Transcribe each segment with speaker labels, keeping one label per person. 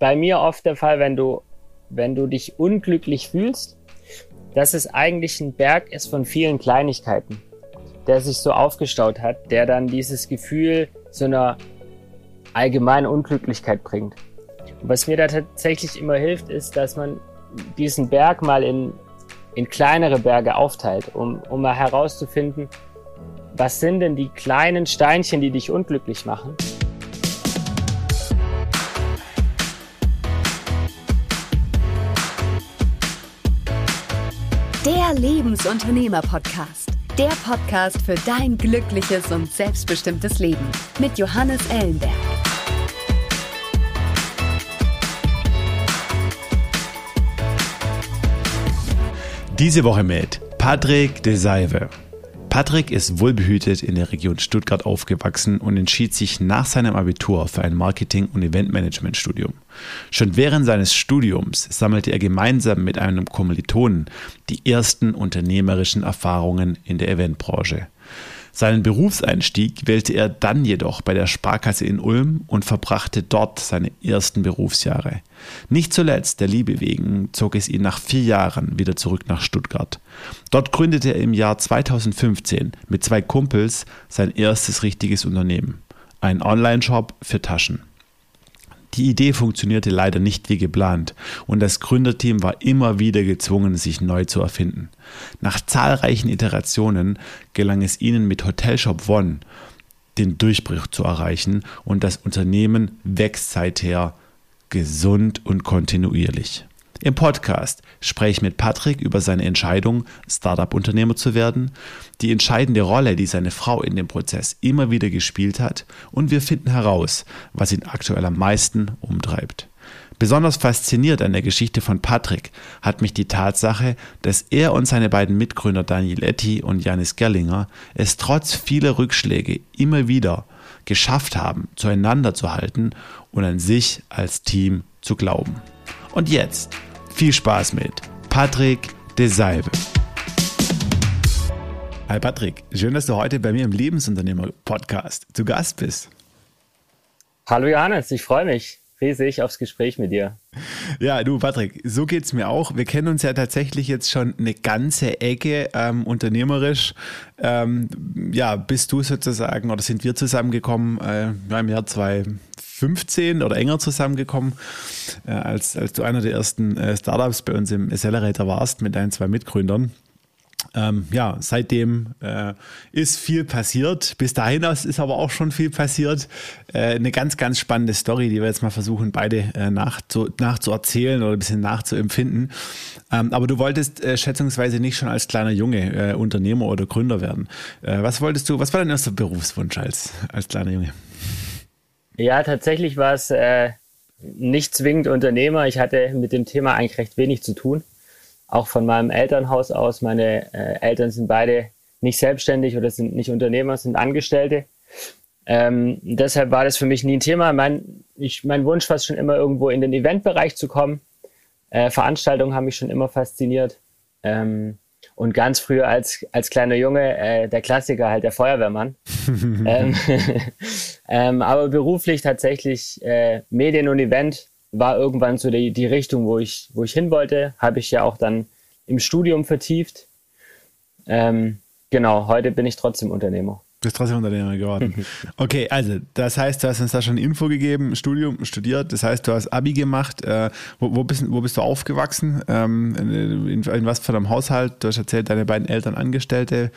Speaker 1: bei mir oft der Fall, wenn du, wenn du dich unglücklich fühlst, dass es eigentlich ein Berg ist von vielen Kleinigkeiten, der sich so aufgestaut hat, der dann dieses Gefühl so einer allgemeinen Unglücklichkeit bringt. Und was mir da tatsächlich immer hilft, ist, dass man diesen Berg mal in, in kleinere Berge aufteilt, um, um mal herauszufinden, was sind denn die kleinen Steinchen, die dich unglücklich machen.
Speaker 2: Lebensunternehmer-Podcast. Der Podcast für dein glückliches und selbstbestimmtes Leben mit Johannes Ellenberg.
Speaker 3: Diese Woche mit Patrick de Seive. Patrick ist wohlbehütet in der Region Stuttgart aufgewachsen und entschied sich nach seinem Abitur für ein Marketing- und Eventmanagement-Studium. Schon während seines Studiums sammelte er gemeinsam mit einem Kommilitonen die ersten unternehmerischen Erfahrungen in der Eventbranche. Seinen Berufseinstieg wählte er dann jedoch bei der Sparkasse in Ulm und verbrachte dort seine ersten Berufsjahre. Nicht zuletzt der Liebe wegen zog es ihn nach vier Jahren wieder zurück nach Stuttgart. Dort gründete er im Jahr 2015 mit zwei Kumpels sein erstes richtiges Unternehmen, einen Online-Shop für Taschen. Die Idee funktionierte leider nicht wie geplant und das Gründerteam war immer wieder gezwungen, sich neu zu erfinden. Nach zahlreichen Iterationen gelang es ihnen mit Hotelshop One den Durchbruch zu erreichen und das Unternehmen wächst seither gesund und kontinuierlich. Im Podcast spreche ich mit Patrick über seine Entscheidung, Startup-Unternehmer zu werden, die entscheidende Rolle, die seine Frau in dem Prozess immer wieder gespielt hat und wir finden heraus, was ihn aktuell am meisten umtreibt. Besonders fasziniert an der Geschichte von Patrick hat mich die Tatsache, dass er und seine beiden Mitgründer Daniel Etty und Janis Gerlinger es trotz vieler Rückschläge immer wieder geschafft haben, zueinander zu halten und an sich als Team zu glauben. Und jetzt viel Spaß mit Patrick de Salve. Hi Patrick, schön, dass du heute bei mir im Lebensunternehmer-Podcast zu Gast bist.
Speaker 1: Hallo Johannes, ich freue mich riesig aufs Gespräch mit dir.
Speaker 3: Ja, du Patrick, so geht es mir auch. Wir kennen uns ja tatsächlich jetzt schon eine ganze Ecke ähm, unternehmerisch. Ähm, ja, bist du sozusagen oder sind wir zusammengekommen äh, im Jahr 2000 15 oder enger zusammengekommen, äh, als, als du einer der ersten äh, Startups bei uns im Accelerator warst mit deinen zwei Mitgründern. Ähm, ja, seitdem äh, ist viel passiert. Bis dahin ist aber auch schon viel passiert. Äh, eine ganz, ganz spannende Story, die wir jetzt mal versuchen, beide äh, nachzu, nachzuerzählen oder ein bisschen nachzuempfinden. Ähm, aber du wolltest äh, schätzungsweise nicht schon als kleiner Junge äh, Unternehmer oder Gründer werden. Äh, was wolltest du, was war dein erster Berufswunsch als, als kleiner Junge?
Speaker 1: Ja, tatsächlich war es nicht zwingend Unternehmer. Ich hatte mit dem Thema eigentlich recht wenig zu tun. Auch von meinem Elternhaus aus. Meine äh, Eltern sind beide nicht selbstständig oder sind nicht Unternehmer, sind Angestellte. Ähm, deshalb war das für mich nie ein Thema. Mein, ich, mein Wunsch war es schon immer irgendwo in den Eventbereich zu kommen. Äh, Veranstaltungen haben mich schon immer fasziniert. Ähm, und ganz früher als, als kleiner Junge, äh, der Klassiker halt der Feuerwehrmann. ähm, ähm, aber beruflich tatsächlich äh, Medien und Event war irgendwann so die, die Richtung, wo ich, wo ich hin wollte. Habe ich ja auch dann im Studium vertieft. Ähm, genau, heute bin ich trotzdem Unternehmer.
Speaker 3: Du bist trotzdem Unternehmer geworden. Okay, also das heißt, du hast uns da schon Info gegeben, Studium studiert, das heißt, du hast Abi gemacht. Äh, wo, wo, bist, wo bist du aufgewachsen? Ähm, in, in, was für einem Haushalt? Du hast erzählt, deine beiden Eltern Angestellte,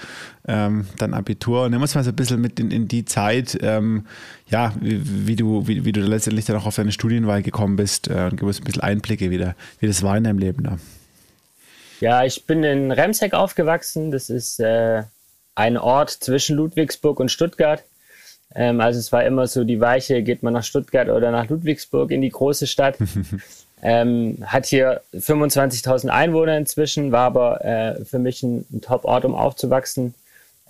Speaker 3: ähm, dann Abitur. Nimm uns mal so ein bisschen mit in, in die Zeit, ähm, ja, wie, wie, du, wie, wie du letztendlich dann auch auf deine Studienwahl gekommen bist äh, und gib uns ein bisschen Einblicke wieder, wie das war in deinem Leben da.
Speaker 1: Ja, ich bin in Remseck aufgewachsen. Das ist äh, ein Ort zwischen Ludwigsburg und Stuttgart. Ähm, also es war immer so die Weiche, geht man nach Stuttgart oder nach Ludwigsburg in die große Stadt. ähm, hat hier 25.000 Einwohner inzwischen, war aber äh, für mich ein, ein Top-Ort, um aufzuwachsen.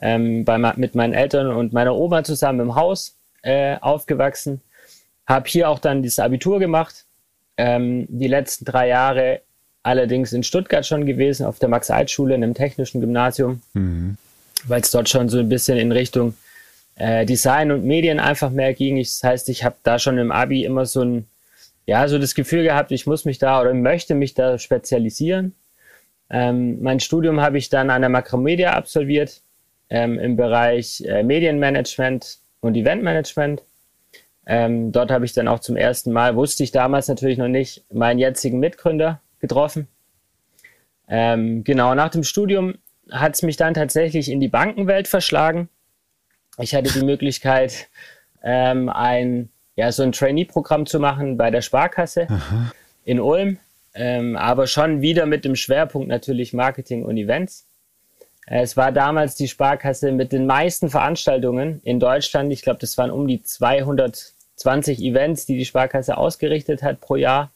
Speaker 1: Ähm, bei, mit meinen Eltern und meiner Oma zusammen im Haus äh, aufgewachsen. Habe hier auch dann dieses Abitur gemacht. Ähm, die letzten drei Jahre allerdings in Stuttgart schon gewesen, auf der Max-Alt-Schule, in einem technischen Gymnasium. Mhm weil es dort schon so ein bisschen in Richtung äh, Design und Medien einfach mehr ging. Ich, das heißt, ich habe da schon im Abi immer so ein ja, so das Gefühl gehabt, ich muss mich da oder möchte mich da spezialisieren. Ähm, mein Studium habe ich dann an der Macromedia absolviert ähm, im Bereich äh, Medienmanagement und Eventmanagement. Ähm, dort habe ich dann auch zum ersten Mal, wusste ich damals natürlich noch nicht, meinen jetzigen Mitgründer getroffen. Ähm, genau, nach dem Studium hat es mich dann tatsächlich in die Bankenwelt verschlagen. Ich hatte die Möglichkeit, ähm, ein, ja, so ein Trainee-Programm zu machen bei der Sparkasse Aha. in Ulm, ähm, aber schon wieder mit dem Schwerpunkt natürlich Marketing und Events. Es war damals die Sparkasse mit den meisten Veranstaltungen in Deutschland. Ich glaube, das waren um die 220 Events, die die Sparkasse ausgerichtet hat pro Jahr.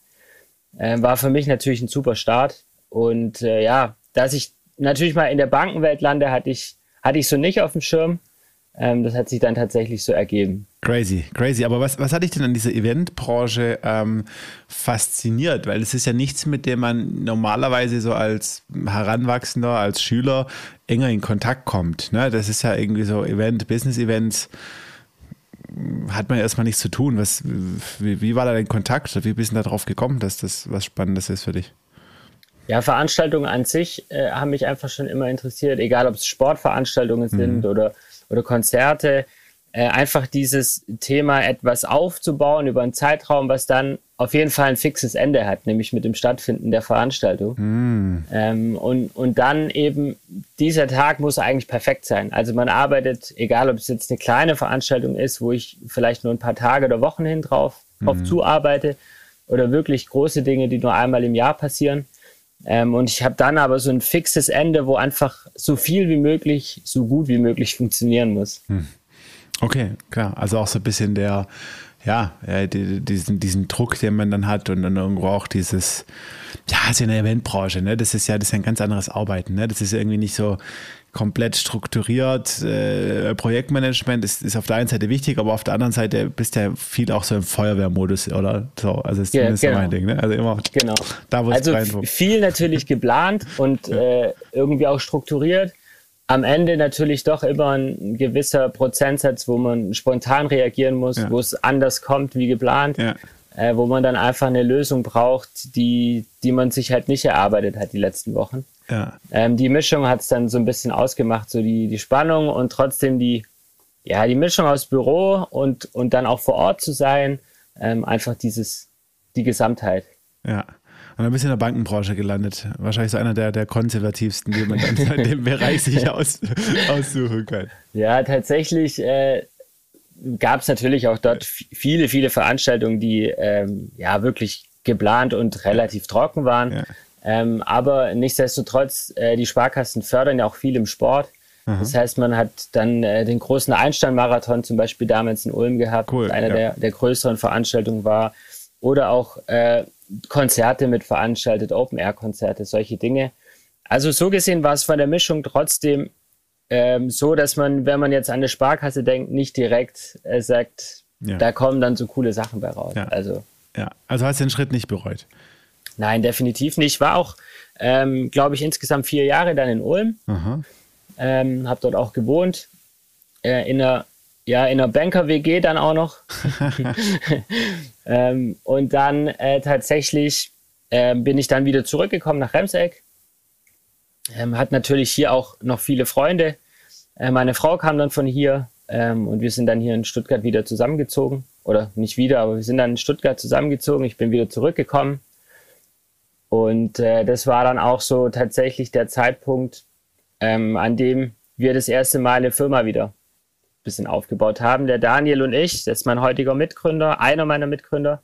Speaker 1: Äh, war für mich natürlich ein super Start. Und äh, ja, dass ich natürlich mal in der Bankenwelt lande, hatte ich, hatte ich so nicht auf dem Schirm. Ähm, das hat sich dann tatsächlich so ergeben.
Speaker 3: Crazy, crazy. Aber was, was hat dich denn an dieser Eventbranche ähm, fasziniert? Weil es ist ja nichts, mit dem man normalerweise so als Heranwachsender, als Schüler enger in Kontakt kommt. Ne? Das ist ja irgendwie so Event, Business-Events hat man erstmal nichts zu tun. Was, wie, wie war da dein Kontakt? Wie bist du da drauf gekommen, dass das was Spannendes ist für dich?
Speaker 1: Ja, Veranstaltungen an sich äh, haben mich einfach schon immer interessiert, egal ob es Sportveranstaltungen mhm. sind oder, oder Konzerte. Äh, einfach dieses Thema etwas aufzubauen über einen Zeitraum, was dann auf jeden Fall ein fixes Ende hat, nämlich mit dem Stattfinden der Veranstaltung. Mhm. Ähm, und, und dann eben, dieser Tag muss eigentlich perfekt sein. Also man arbeitet, egal ob es jetzt eine kleine Veranstaltung ist, wo ich vielleicht nur ein paar Tage oder Wochen hin drauf, drauf mhm. zuarbeite, oder wirklich große Dinge, die nur einmal im Jahr passieren. Ähm, und ich habe dann aber so ein fixes Ende, wo einfach so viel wie möglich, so gut wie möglich funktionieren muss. Hm.
Speaker 3: Okay, klar. Also auch so ein bisschen der, ja, diesen, diesen Druck, den man dann hat und dann irgendwo auch dieses, ja, ist ja eine Eventbranche, ne? Das ist ja, das ist ein ganz anderes Arbeiten, ne? Das ist irgendwie nicht so, komplett strukturiert. Äh, Projektmanagement ist, ist auf der einen Seite wichtig, aber auf der anderen Seite bist du ja viel auch so im Feuerwehrmodus oder so. Also ist zumindest ja, genau. mein Ding. Ne? Also immer
Speaker 1: genau. da, wo also es viel natürlich geplant und ja. äh, irgendwie auch strukturiert. Am Ende natürlich doch immer ein gewisser Prozentsatz, wo man spontan reagieren muss, ja. wo es anders kommt wie geplant. Äh, wo man dann einfach eine Lösung braucht, die, die man sich halt nicht erarbeitet hat die letzten Wochen. Ja. Ähm, die Mischung hat es dann so ein bisschen ausgemacht, so die, die Spannung und trotzdem die, ja, die Mischung aus Büro und, und dann auch vor Ort zu sein, ähm, einfach dieses, die Gesamtheit.
Speaker 3: Ja. Und dann bist du in der Bankenbranche gelandet. Wahrscheinlich so einer der, der konservativsten, die man dann in dem Bereich sich aus, aussuchen kann.
Speaker 1: Ja, tatsächlich äh, gab es natürlich auch dort viele, viele Veranstaltungen, die ähm, ja wirklich geplant und relativ trocken waren. Ja. Ähm, aber nichtsdestotrotz, äh, die Sparkassen fördern ja auch viel im Sport. Mhm. Das heißt, man hat dann äh, den großen Einstein-Marathon zum Beispiel damals in Ulm gehabt, cool, einer ja. der, der größeren Veranstaltungen war. Oder auch äh, Konzerte mit veranstaltet, Open-Air-Konzerte, solche Dinge. Also so gesehen war es von der Mischung trotzdem ähm, so, dass man, wenn man jetzt an eine Sparkasse denkt, nicht direkt äh, sagt, ja. da kommen dann so coole Sachen bei raus.
Speaker 3: Ja. Also, ja. also hast du den Schritt nicht bereut?
Speaker 1: Nein, definitiv nicht. War auch, ähm, glaube ich, insgesamt vier Jahre dann in Ulm. Ähm, habe dort auch gewohnt. Äh, in einer, ja, in einer Banker-WG dann auch noch. ähm, und dann äh, tatsächlich äh, bin ich dann wieder zurückgekommen nach Remseck. Ähm, hat natürlich hier auch noch viele Freunde. Äh, meine Frau kam dann von hier ähm, und wir sind dann hier in Stuttgart wieder zusammengezogen. Oder nicht wieder, aber wir sind dann in Stuttgart zusammengezogen. Ich bin wieder zurückgekommen und äh, das war dann auch so tatsächlich der Zeitpunkt, ähm, an dem wir das erste Mal eine Firma wieder ein bisschen aufgebaut haben. Der Daniel und ich, das ist mein heutiger Mitgründer, einer meiner Mitgründer,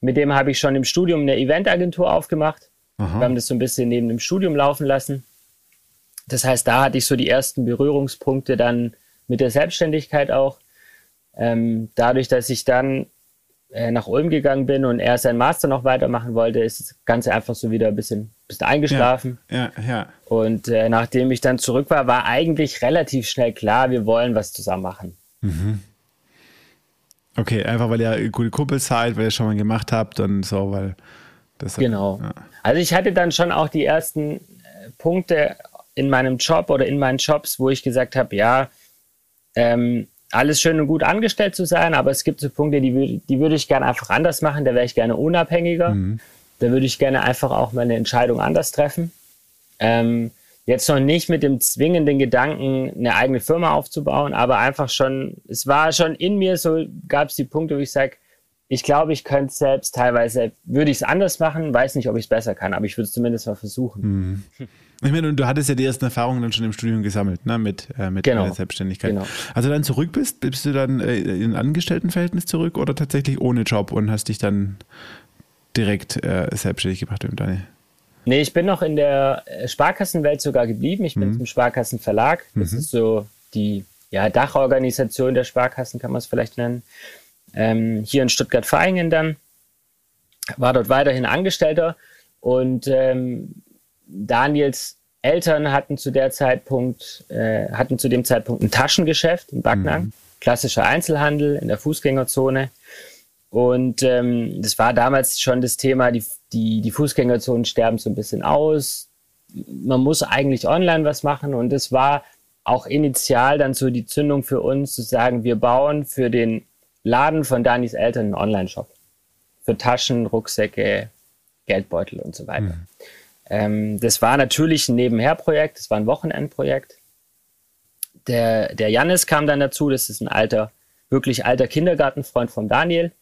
Speaker 1: mit dem habe ich schon im Studium eine Eventagentur aufgemacht. Aha. Wir haben das so ein bisschen neben dem Studium laufen lassen. Das heißt, da hatte ich so die ersten Berührungspunkte dann mit der Selbstständigkeit auch. Ähm, dadurch, dass ich dann nach Ulm gegangen bin und er seinen Master noch weitermachen wollte, ist das Ganze einfach so wieder ein bisschen, bisschen eingeschlafen.
Speaker 3: Ja, ja. ja.
Speaker 1: Und äh, nachdem ich dann zurück war, war eigentlich relativ schnell klar, wir wollen was zusammen machen. Mhm.
Speaker 3: Okay, einfach weil ihr gute Kumpel seid, weil ihr schon mal gemacht habt und so, weil
Speaker 1: das. Genau. Ja. Also ich hatte dann schon auch die ersten äh, Punkte in meinem Job oder in meinen Jobs, wo ich gesagt habe, ja, ähm, alles schön und gut angestellt zu sein, aber es gibt so Punkte, die, die würde ich gerne einfach anders machen. Da wäre ich gerne unabhängiger. Mhm. Da würde ich gerne einfach auch meine Entscheidung anders treffen. Ähm, jetzt noch nicht mit dem zwingenden Gedanken, eine eigene Firma aufzubauen, aber einfach schon, es war schon in mir so, gab es die Punkte, wo ich sage, ich glaube, ich könnte es selbst teilweise, würde ich es anders machen, weiß nicht, ob ich es besser kann, aber ich würde es zumindest mal versuchen.
Speaker 3: Mhm. Ich meine, du hattest ja die ersten Erfahrungen dann schon im Studium gesammelt, ne, mit, äh, mit genau. der Selbstständigkeit. Genau. Also dann zurück bist, bist du dann äh, in Angestelltenverhältnis zurück oder tatsächlich ohne Job und hast dich dann direkt äh, selbstständig gemacht mit Daniel?
Speaker 1: Nee, ich bin noch in der äh, Sparkassenwelt sogar geblieben. Ich bin mhm. zum Sparkassenverlag. Das mhm. ist so die ja, Dachorganisation der Sparkassen, kann man es vielleicht nennen. Ähm, hier in Stuttgart-Vaihingen dann. War dort weiterhin Angestellter und ähm, Daniels Eltern hatten zu der Zeitpunkt, äh, hatten zu dem Zeitpunkt ein Taschengeschäft in Backnang, mhm. klassischer Einzelhandel in der Fußgängerzone. Und ähm, das war damals schon das Thema, die, die, die Fußgängerzonen sterben so ein bisschen aus. Man muss eigentlich online was machen. Und das war auch initial dann so die Zündung für uns, zu sagen, wir bauen für den Laden von Danis Eltern einen Online-Shop. Für Taschen, Rucksäcke, Geldbeutel und so weiter. Mhm. Ähm, das war natürlich ein Nebenherprojekt, das war ein Wochenendprojekt. Der, der Jannis kam dann dazu, das ist ein alter, wirklich alter Kindergartenfreund von Daniel.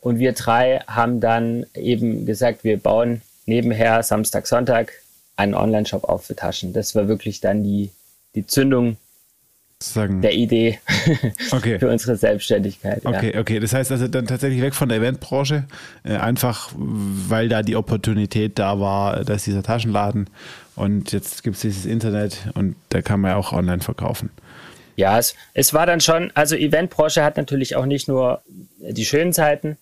Speaker 1: Und wir drei haben dann eben gesagt, wir bauen nebenher Samstag, Sonntag einen Online-Shop auf für Taschen. Das war wirklich dann die, die Zündung Sagen. der Idee okay. für unsere Selbstständigkeit.
Speaker 3: Okay, ja. okay. Das heißt also dann tatsächlich weg von der Eventbranche, äh, einfach weil da die Opportunität da war, dass dieser Taschenladen und jetzt gibt es dieses Internet und da kann man ja auch online verkaufen.
Speaker 1: Ja, es, es war dann schon, also Eventbranche hat natürlich auch nicht nur die schönen Zeiten,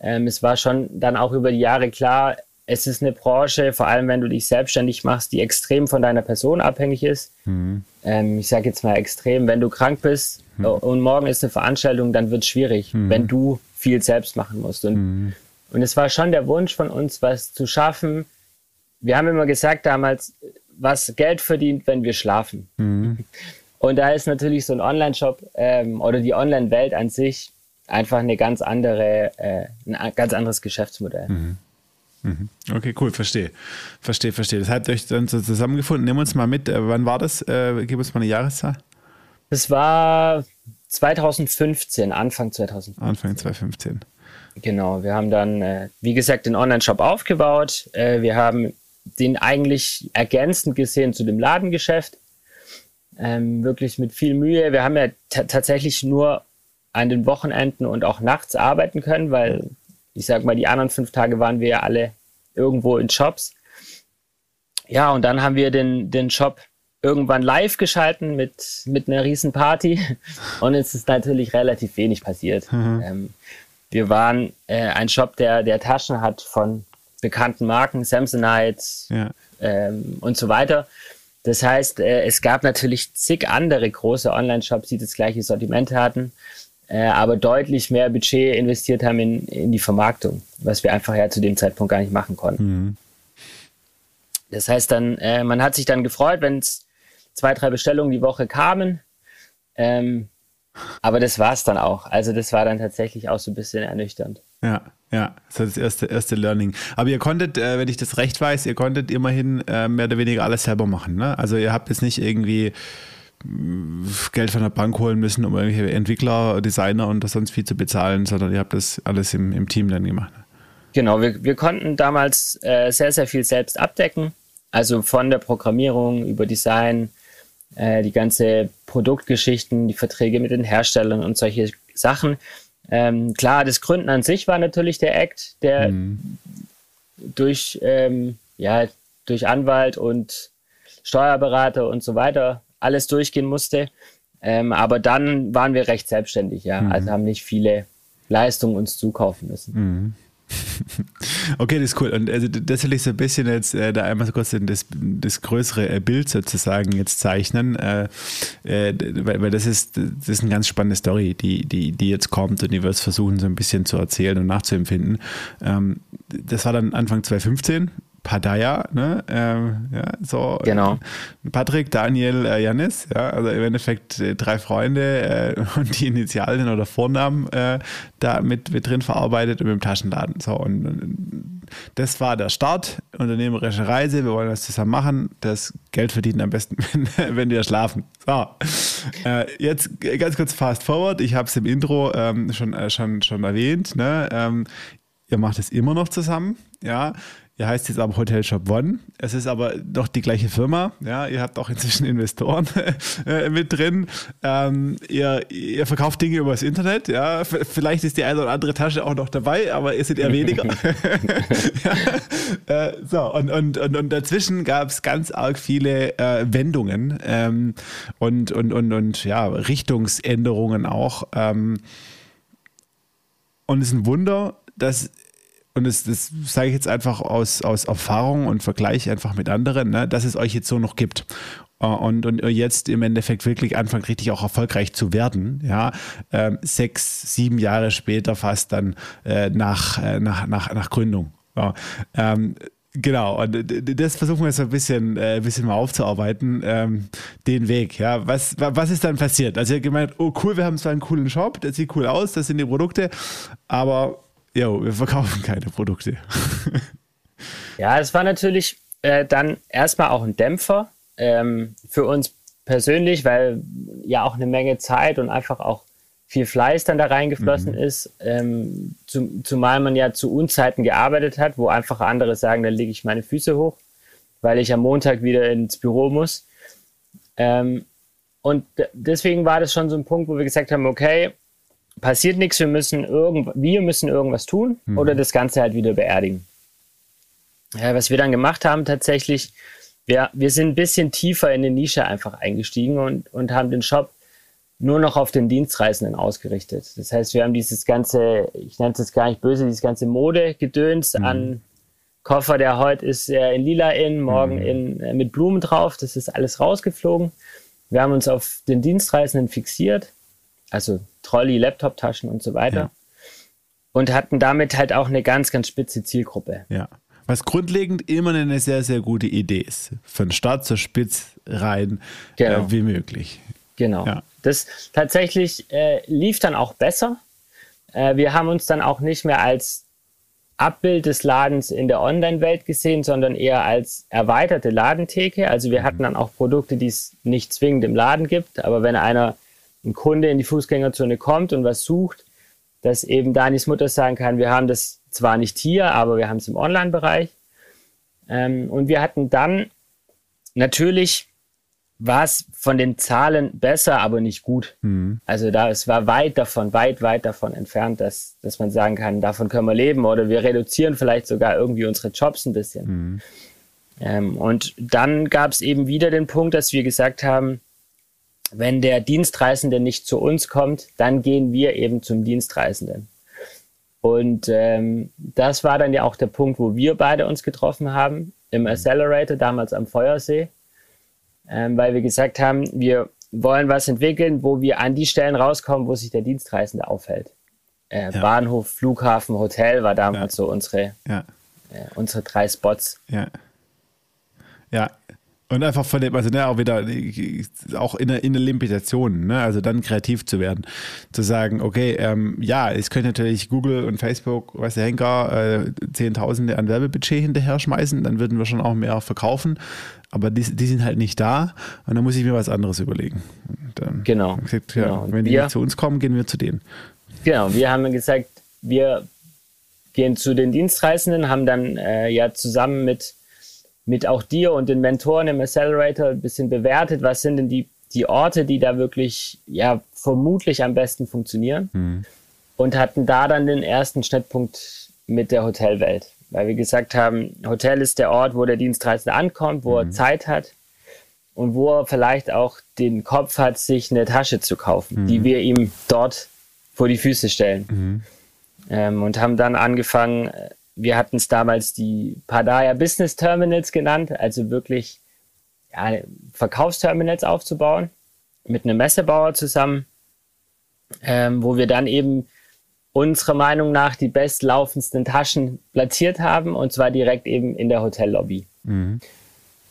Speaker 1: ähm, es war schon dann auch über die Jahre klar, es ist eine Branche, vor allem wenn du dich selbstständig machst, die extrem von deiner Person abhängig ist. Mhm. Ähm, ich sage jetzt mal extrem, wenn du krank bist mhm. und morgen ist eine Veranstaltung, dann wird es schwierig, mhm. wenn du viel selbst machen musst. Und, mhm. und es war schon der Wunsch von uns, was zu schaffen. Wir haben immer gesagt damals, was Geld verdient, wenn wir schlafen. Mhm. Und da ist natürlich so ein Online-Shop ähm, oder die Online-Welt an sich einfach eine ganz andere, äh, ein ganz anderes Geschäftsmodell.
Speaker 3: Mhm. Okay, cool, verstehe. Verstehe, verstehe. Das habt ihr euch dann so zusammengefunden. Nimm uns mal mit. Äh, wann war das? Äh, gib uns mal eine Jahreszahl.
Speaker 1: Das war 2015, Anfang 2015.
Speaker 3: Anfang 2015.
Speaker 1: Genau, wir haben dann, äh, wie gesagt, den Online-Shop aufgebaut. Äh, wir haben den eigentlich ergänzend gesehen zu dem Ladengeschäft. Ähm, wirklich mit viel Mühe. Wir haben ja tatsächlich nur an den Wochenenden und auch nachts arbeiten können, weil ich sag mal, die anderen fünf Tage waren wir ja alle irgendwo in Shops. Ja, und dann haben wir den, den Shop irgendwann live geschalten mit, mit einer riesen Party und es ist natürlich relativ wenig passiert. Mhm. Ähm, wir waren äh, ein Shop, der, der Taschen hat von bekannten Marken, Samsonite ja. ähm, und so weiter. Das heißt, äh, es gab natürlich zig andere große Online-Shops, die das gleiche Sortiment hatten äh, aber deutlich mehr Budget investiert haben in, in die Vermarktung, was wir einfach ja zu dem Zeitpunkt gar nicht machen konnten. Mhm. Das heißt dann, äh, man hat sich dann gefreut, wenn es zwei, drei Bestellungen die Woche kamen. Ähm, aber das war es dann auch. Also das war dann tatsächlich auch so ein bisschen ernüchternd.
Speaker 3: Ja, ja, das war das erste, erste Learning. Aber ihr konntet, äh, wenn ich das recht weiß, ihr konntet immerhin äh, mehr oder weniger alles selber machen. Ne? Also ihr habt jetzt nicht irgendwie Geld von der Bank holen müssen, um irgendwelche Entwickler, Designer und sonst viel zu bezahlen, sondern ihr habt das alles im, im Team dann gemacht.
Speaker 1: Genau, wir, wir konnten damals äh, sehr, sehr viel selbst abdecken. Also von der Programmierung über Design, äh, die ganze Produktgeschichten, die Verträge mit den Herstellern und solche Sachen. Ähm, klar, das Gründen an sich war natürlich der Act, der mhm. durch, ähm, ja, durch Anwalt und Steuerberater und so weiter alles durchgehen musste. Ähm, aber dann waren wir recht selbstständig, ja. Mhm. Also haben nicht viele Leistungen uns zukaufen müssen. Mhm.
Speaker 3: Okay, das ist cool. Und also das will ich so ein bisschen jetzt äh, da einmal so kurz das, das größere äh, Bild sozusagen jetzt zeichnen, äh, äh, weil, weil das ist, das ist eine ganz spannende Story, die, die, die jetzt kommt und die wir es versuchen so ein bisschen zu erzählen und nachzuempfinden. Ähm, das war dann Anfang 2015 Padaya, ne? Ähm, ja, so.
Speaker 1: Genau.
Speaker 3: Patrick, Daniel, äh, Janis, ja, also im Endeffekt äh, drei Freunde äh, und die Initialen oder Vornamen äh, da mit, mit drin verarbeitet und mit dem Taschenladen. So, und, und das war der Start, unternehmerische Reise, wir wollen das zusammen machen. Das Geld verdienen am besten, wenn, wenn wir schlafen. So, äh, jetzt ganz kurz fast forward. Ich habe es im Intro ähm, schon, schon, schon erwähnt. Ne? Ähm, ihr macht es immer noch zusammen. Ja, Ihr heißt jetzt aber Hotel Shop One. Es ist aber doch die gleiche Firma. Ja, ihr habt auch inzwischen Investoren äh, mit drin. Ähm, ihr, ihr verkauft Dinge übers Internet. Ja, vielleicht ist die eine oder andere Tasche auch noch dabei, aber ihr seid eher weniger. ja. äh, so, und, und, und, und dazwischen gab es ganz arg viele äh, Wendungen ähm, und, und, und, und ja, Richtungsänderungen auch. Ähm, und es ist ein Wunder, dass und das, das sage ich jetzt einfach aus, aus Erfahrung und Vergleich einfach mit anderen, ne, dass es euch jetzt so noch gibt. Äh, und, und jetzt im Endeffekt wirklich anfangen, richtig auch erfolgreich zu werden. Ja, ähm, sechs, sieben Jahre später fast dann äh, nach, äh, nach, nach, nach Gründung. Ja, ähm, Genau, und das versuchen wir jetzt ein bisschen, äh, bisschen mal aufzuarbeiten, ähm, den Weg. Ja, was, was ist dann passiert? Also ihr habt gemeint, oh cool, wir haben zwar einen coolen Shop, der sieht cool aus, das sind die Produkte, aber jo, wir verkaufen keine Produkte.
Speaker 1: ja, es war natürlich äh, dann erstmal auch ein Dämpfer ähm, für uns persönlich, weil ja auch eine Menge Zeit und einfach auch viel Fleiß dann da reingeflossen mhm. ist, ähm, zum, zumal man ja zu Unzeiten gearbeitet hat, wo einfach andere sagen, da lege ich meine Füße hoch, weil ich am Montag wieder ins Büro muss. Ähm, und deswegen war das schon so ein Punkt, wo wir gesagt haben, okay, passiert nichts, wir müssen, irgend, wir müssen irgendwas tun mhm. oder das Ganze halt wieder beerdigen. Ja, was wir dann gemacht haben tatsächlich, wir, wir sind ein bisschen tiefer in die Nische einfach eingestiegen und, und haben den Shop nur noch auf den Dienstreisenden ausgerichtet. Das heißt, wir haben dieses ganze, ich nenne es jetzt gar nicht böse, dieses ganze Modegedöns mhm. an Koffer, der heute ist äh, in lila in, morgen mhm. in, äh, mit Blumen drauf, das ist alles rausgeflogen. Wir haben uns auf den Dienstreisenden fixiert also Trolley, Laptop-Taschen und so weiter. Ja. Und hatten damit halt auch eine ganz, ganz spitze Zielgruppe.
Speaker 3: Ja. Was grundlegend immer eine sehr, sehr gute Idee ist. Von Start zur Spitz rein genau. äh, wie möglich.
Speaker 1: Genau. Ja. Das tatsächlich äh, lief dann auch besser. Äh, wir haben uns dann auch nicht mehr als Abbild des Ladens in der Online-Welt gesehen, sondern eher als erweiterte Ladentheke. Also wir mhm. hatten dann auch Produkte, die es nicht zwingend im Laden gibt, aber wenn einer ein Kunde in die Fußgängerzone kommt und was sucht, dass eben Danis Mutter sagen kann, wir haben das zwar nicht hier, aber wir haben es im Online-Bereich. Ähm, und wir hatten dann natürlich war es von den Zahlen besser, aber nicht gut. Mhm. Also da es war weit davon, weit, weit davon entfernt, dass, dass man sagen kann, davon können wir leben oder wir reduzieren vielleicht sogar irgendwie unsere Jobs ein bisschen. Mhm. Ähm, und dann gab es eben wieder den Punkt, dass wir gesagt haben, wenn der Dienstreisende nicht zu uns kommt, dann gehen wir eben zum Dienstreisenden. Und ähm, das war dann ja auch der Punkt, wo wir beide uns getroffen haben, im Accelerator, damals am Feuersee, ähm, weil wir gesagt haben, wir wollen was entwickeln, wo wir an die Stellen rauskommen, wo sich der Dienstreisende aufhält. Äh, ja. Bahnhof, Flughafen, Hotel war damals ja. so unsere, ja. äh, unsere drei Spots.
Speaker 3: Ja. Ja, und einfach von dem, also ne, auch wieder, auch in der, in der Limitation, ne, also dann kreativ zu werden. Zu sagen, okay, ähm, ja, es könnte natürlich Google und Facebook, weiß der Henker, äh, Zehntausende an Werbebudget hinterher schmeißen, dann würden wir schon auch mehr verkaufen. Aber die, die sind halt nicht da und dann muss ich mir was anderes überlegen.
Speaker 1: Und, genau.
Speaker 3: Gesagt, ja, genau. Wenn die wir, nicht zu uns kommen, gehen wir zu denen.
Speaker 1: Genau, wir haben gesagt, wir gehen zu den Dienstreisenden, haben dann äh, ja zusammen mit mit auch dir und den Mentoren im Accelerator ein bisschen bewertet, was sind denn die, die Orte, die da wirklich ja vermutlich am besten funktionieren mhm. und hatten da dann den ersten Schnittpunkt mit der Hotelwelt, weil wir gesagt haben, Hotel ist der Ort, wo der Dienstreisende ankommt, wo mhm. er Zeit hat und wo er vielleicht auch den Kopf hat, sich eine Tasche zu kaufen, mhm. die wir ihm dort vor die Füße stellen. Mhm. Ähm, und haben dann angefangen, wir hatten es damals die Padaya Business Terminals genannt, also wirklich ja, Verkaufsterminals aufzubauen mit einem Messebauer zusammen, ähm, wo wir dann eben unserer Meinung nach die bestlaufendsten Taschen platziert haben und zwar direkt eben in der Hotellobby. Mhm.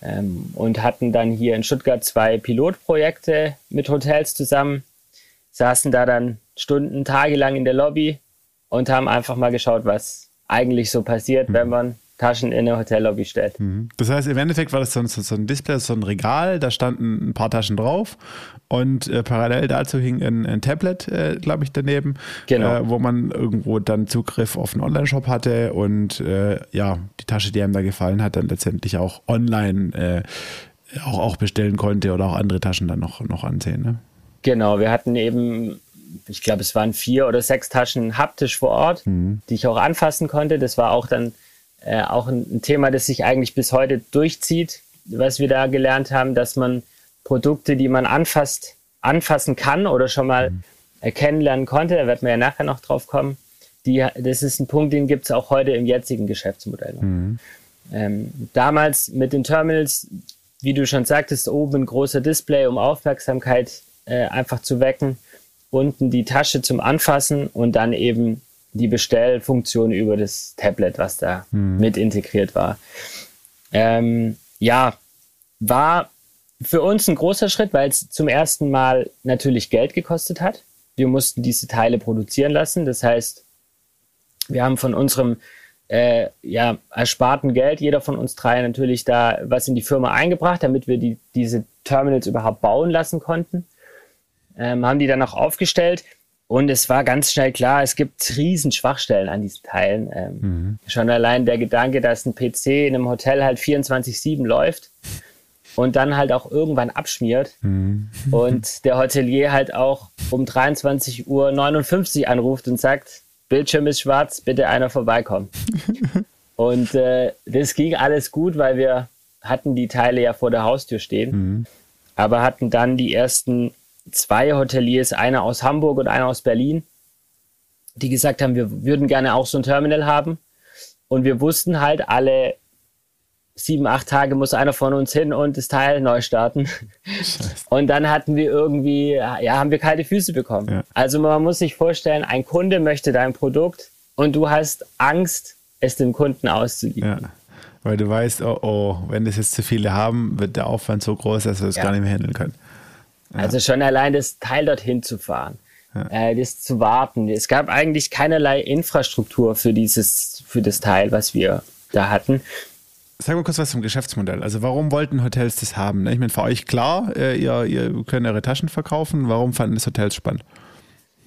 Speaker 1: Ähm, und hatten dann hier in Stuttgart zwei Pilotprojekte mit Hotels zusammen, saßen da dann Stunden, Tage lang in der Lobby und haben einfach mal geschaut, was eigentlich so passiert, mhm. wenn man Taschen in eine Hotellobby stellt.
Speaker 3: Mhm. Das heißt, im Endeffekt war das so ein, so ein, Display, so ein Regal, da standen ein paar Taschen drauf und äh, parallel dazu hing ein, ein Tablet, äh, glaube ich, daneben, genau. äh, wo man irgendwo dann Zugriff auf einen Online-Shop hatte und äh, ja, die Tasche, die einem da gefallen hat, dann letztendlich auch online äh, auch, auch bestellen konnte oder auch andere Taschen dann noch, noch ansehen. Ne?
Speaker 1: Genau, wir hatten eben ich glaube, es waren vier oder sechs Taschen haptisch vor Ort, mhm. die ich auch anfassen konnte. Das war auch dann äh, auch ein, Thema, das sich eigentlich bis heute durchzieht, was wir da gelernt haben, dass man Produkte, die man anfasst, anfassen kann oder schon mal mhm. kennenlernen konnte, da wird man ja nachher noch drauf kommen, die, das ist ein Punkt, den gibt es auch heute im jetzigen Geschäftsmodell. Mhm. Ähm, damals mit den Terminals, wie du schon sagtest, oben ein großer Display, um Aufmerksamkeit äh, einfach zu wecken, unten die Tasche zum Anfassen und dann eben die Bestellfunktion über das Tablet, was da hm. mit integriert war. Ähm, ja, war für uns ein großer Schritt, weil es zum ersten Mal natürlich Geld gekostet hat. Wir mussten diese Teile produzieren lassen. Das heißt, wir haben von unserem äh, ja, ersparten Geld, jeder von uns drei natürlich da was in die Firma eingebracht, damit wir die, diese Terminals überhaupt bauen lassen konnten. Ähm, haben die dann auch aufgestellt. Und es war ganz schnell klar, es gibt riesen Schwachstellen an diesen Teilen. Ähm, mhm. Schon allein der Gedanke, dass ein PC in einem Hotel halt 24-7 läuft und dann halt auch irgendwann abschmiert mhm. und der Hotelier halt auch um 23.59 Uhr anruft und sagt, Bildschirm ist schwarz, bitte einer vorbeikommen. und äh, das ging alles gut, weil wir hatten die Teile ja vor der Haustür stehen, mhm. aber hatten dann die ersten zwei Hoteliers, einer aus Hamburg und einer aus Berlin, die gesagt haben, wir würden gerne auch so ein Terminal haben. Und wir wussten halt, alle sieben, acht Tage muss einer von uns hin und das Teil neu starten. Und dann hatten wir irgendwie, ja, haben wir kalte Füße bekommen. Ja. Also man muss sich vorstellen, ein Kunde möchte dein Produkt und du hast Angst, es dem Kunden auszuliefern. Ja.
Speaker 3: Weil du weißt, oh, oh, wenn das jetzt zu viele haben, wird der Aufwand so groß, dass wir es ja. gar nicht mehr handeln können.
Speaker 1: Also schon allein das Teil dorthin zu fahren, ja. äh, das zu warten. Es gab eigentlich keinerlei Infrastruktur für dieses, für das Teil, was wir da hatten.
Speaker 3: Sag mal kurz was zum Geschäftsmodell. Also warum wollten Hotels das haben? Ich meine, für euch klar, äh, ihr, ihr könnt eure Taschen verkaufen. Warum fanden das Hotels spannend?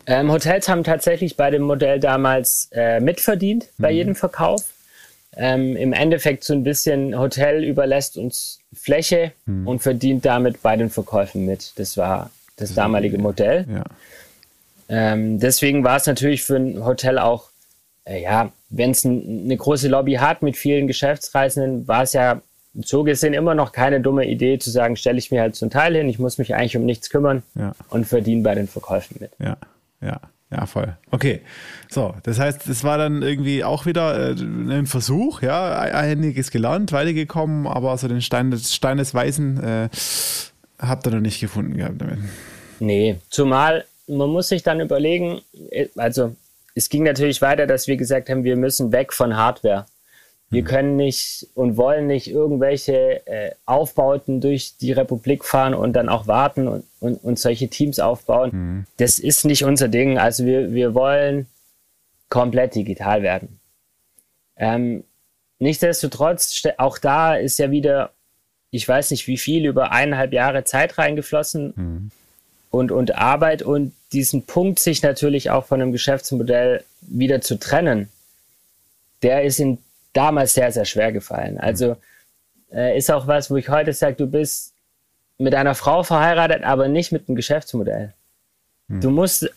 Speaker 1: Ähm, Hotels haben tatsächlich bei dem Modell damals äh, mitverdient bei mhm. jedem Verkauf. Ähm, Im Endeffekt so ein bisschen Hotel überlässt uns Fläche hm. und verdient damit bei den Verkäufen mit. Das war das, das damalige Modell. Ja. Ähm, deswegen war es natürlich für ein Hotel auch, äh, ja, wenn es ein, eine große Lobby hat mit vielen Geschäftsreisenden, war es ja so gesehen immer noch keine dumme Idee zu sagen, stelle ich mir halt so ein Teil hin, ich muss mich eigentlich um nichts kümmern ja. und verdiene bei den Verkäufen mit.
Speaker 3: Ja, ja. Ja, voll. Okay. So, das heißt, es war dann irgendwie auch wieder äh, ein Versuch, ja, einiges gelernt, weitergekommen, aber so den Stein des, Stein des Weisen äh, habt ihr noch nicht gefunden gehabt damit.
Speaker 1: Nee, zumal man muss sich dann überlegen, äh, also es ging natürlich weiter, dass wir gesagt haben, wir müssen weg von Hardware. Wir mhm. können nicht und wollen nicht irgendwelche äh, Aufbauten durch die Republik fahren und dann auch warten und, und, und solche Teams aufbauen. Mhm. Das ist nicht unser Ding. Also wir, wir wollen komplett digital werden. Ähm, nichtsdestotrotz, auch da ist ja wieder, ich weiß nicht wie viel, über eineinhalb Jahre Zeit reingeflossen mhm. und, und Arbeit und diesen Punkt, sich natürlich auch von einem Geschäftsmodell wieder zu trennen, der ist in damals sehr, sehr schwer gefallen. Also äh, ist auch was, wo ich heute sage, du bist mit einer Frau verheiratet, aber nicht mit einem Geschäftsmodell. Hm. Du musst,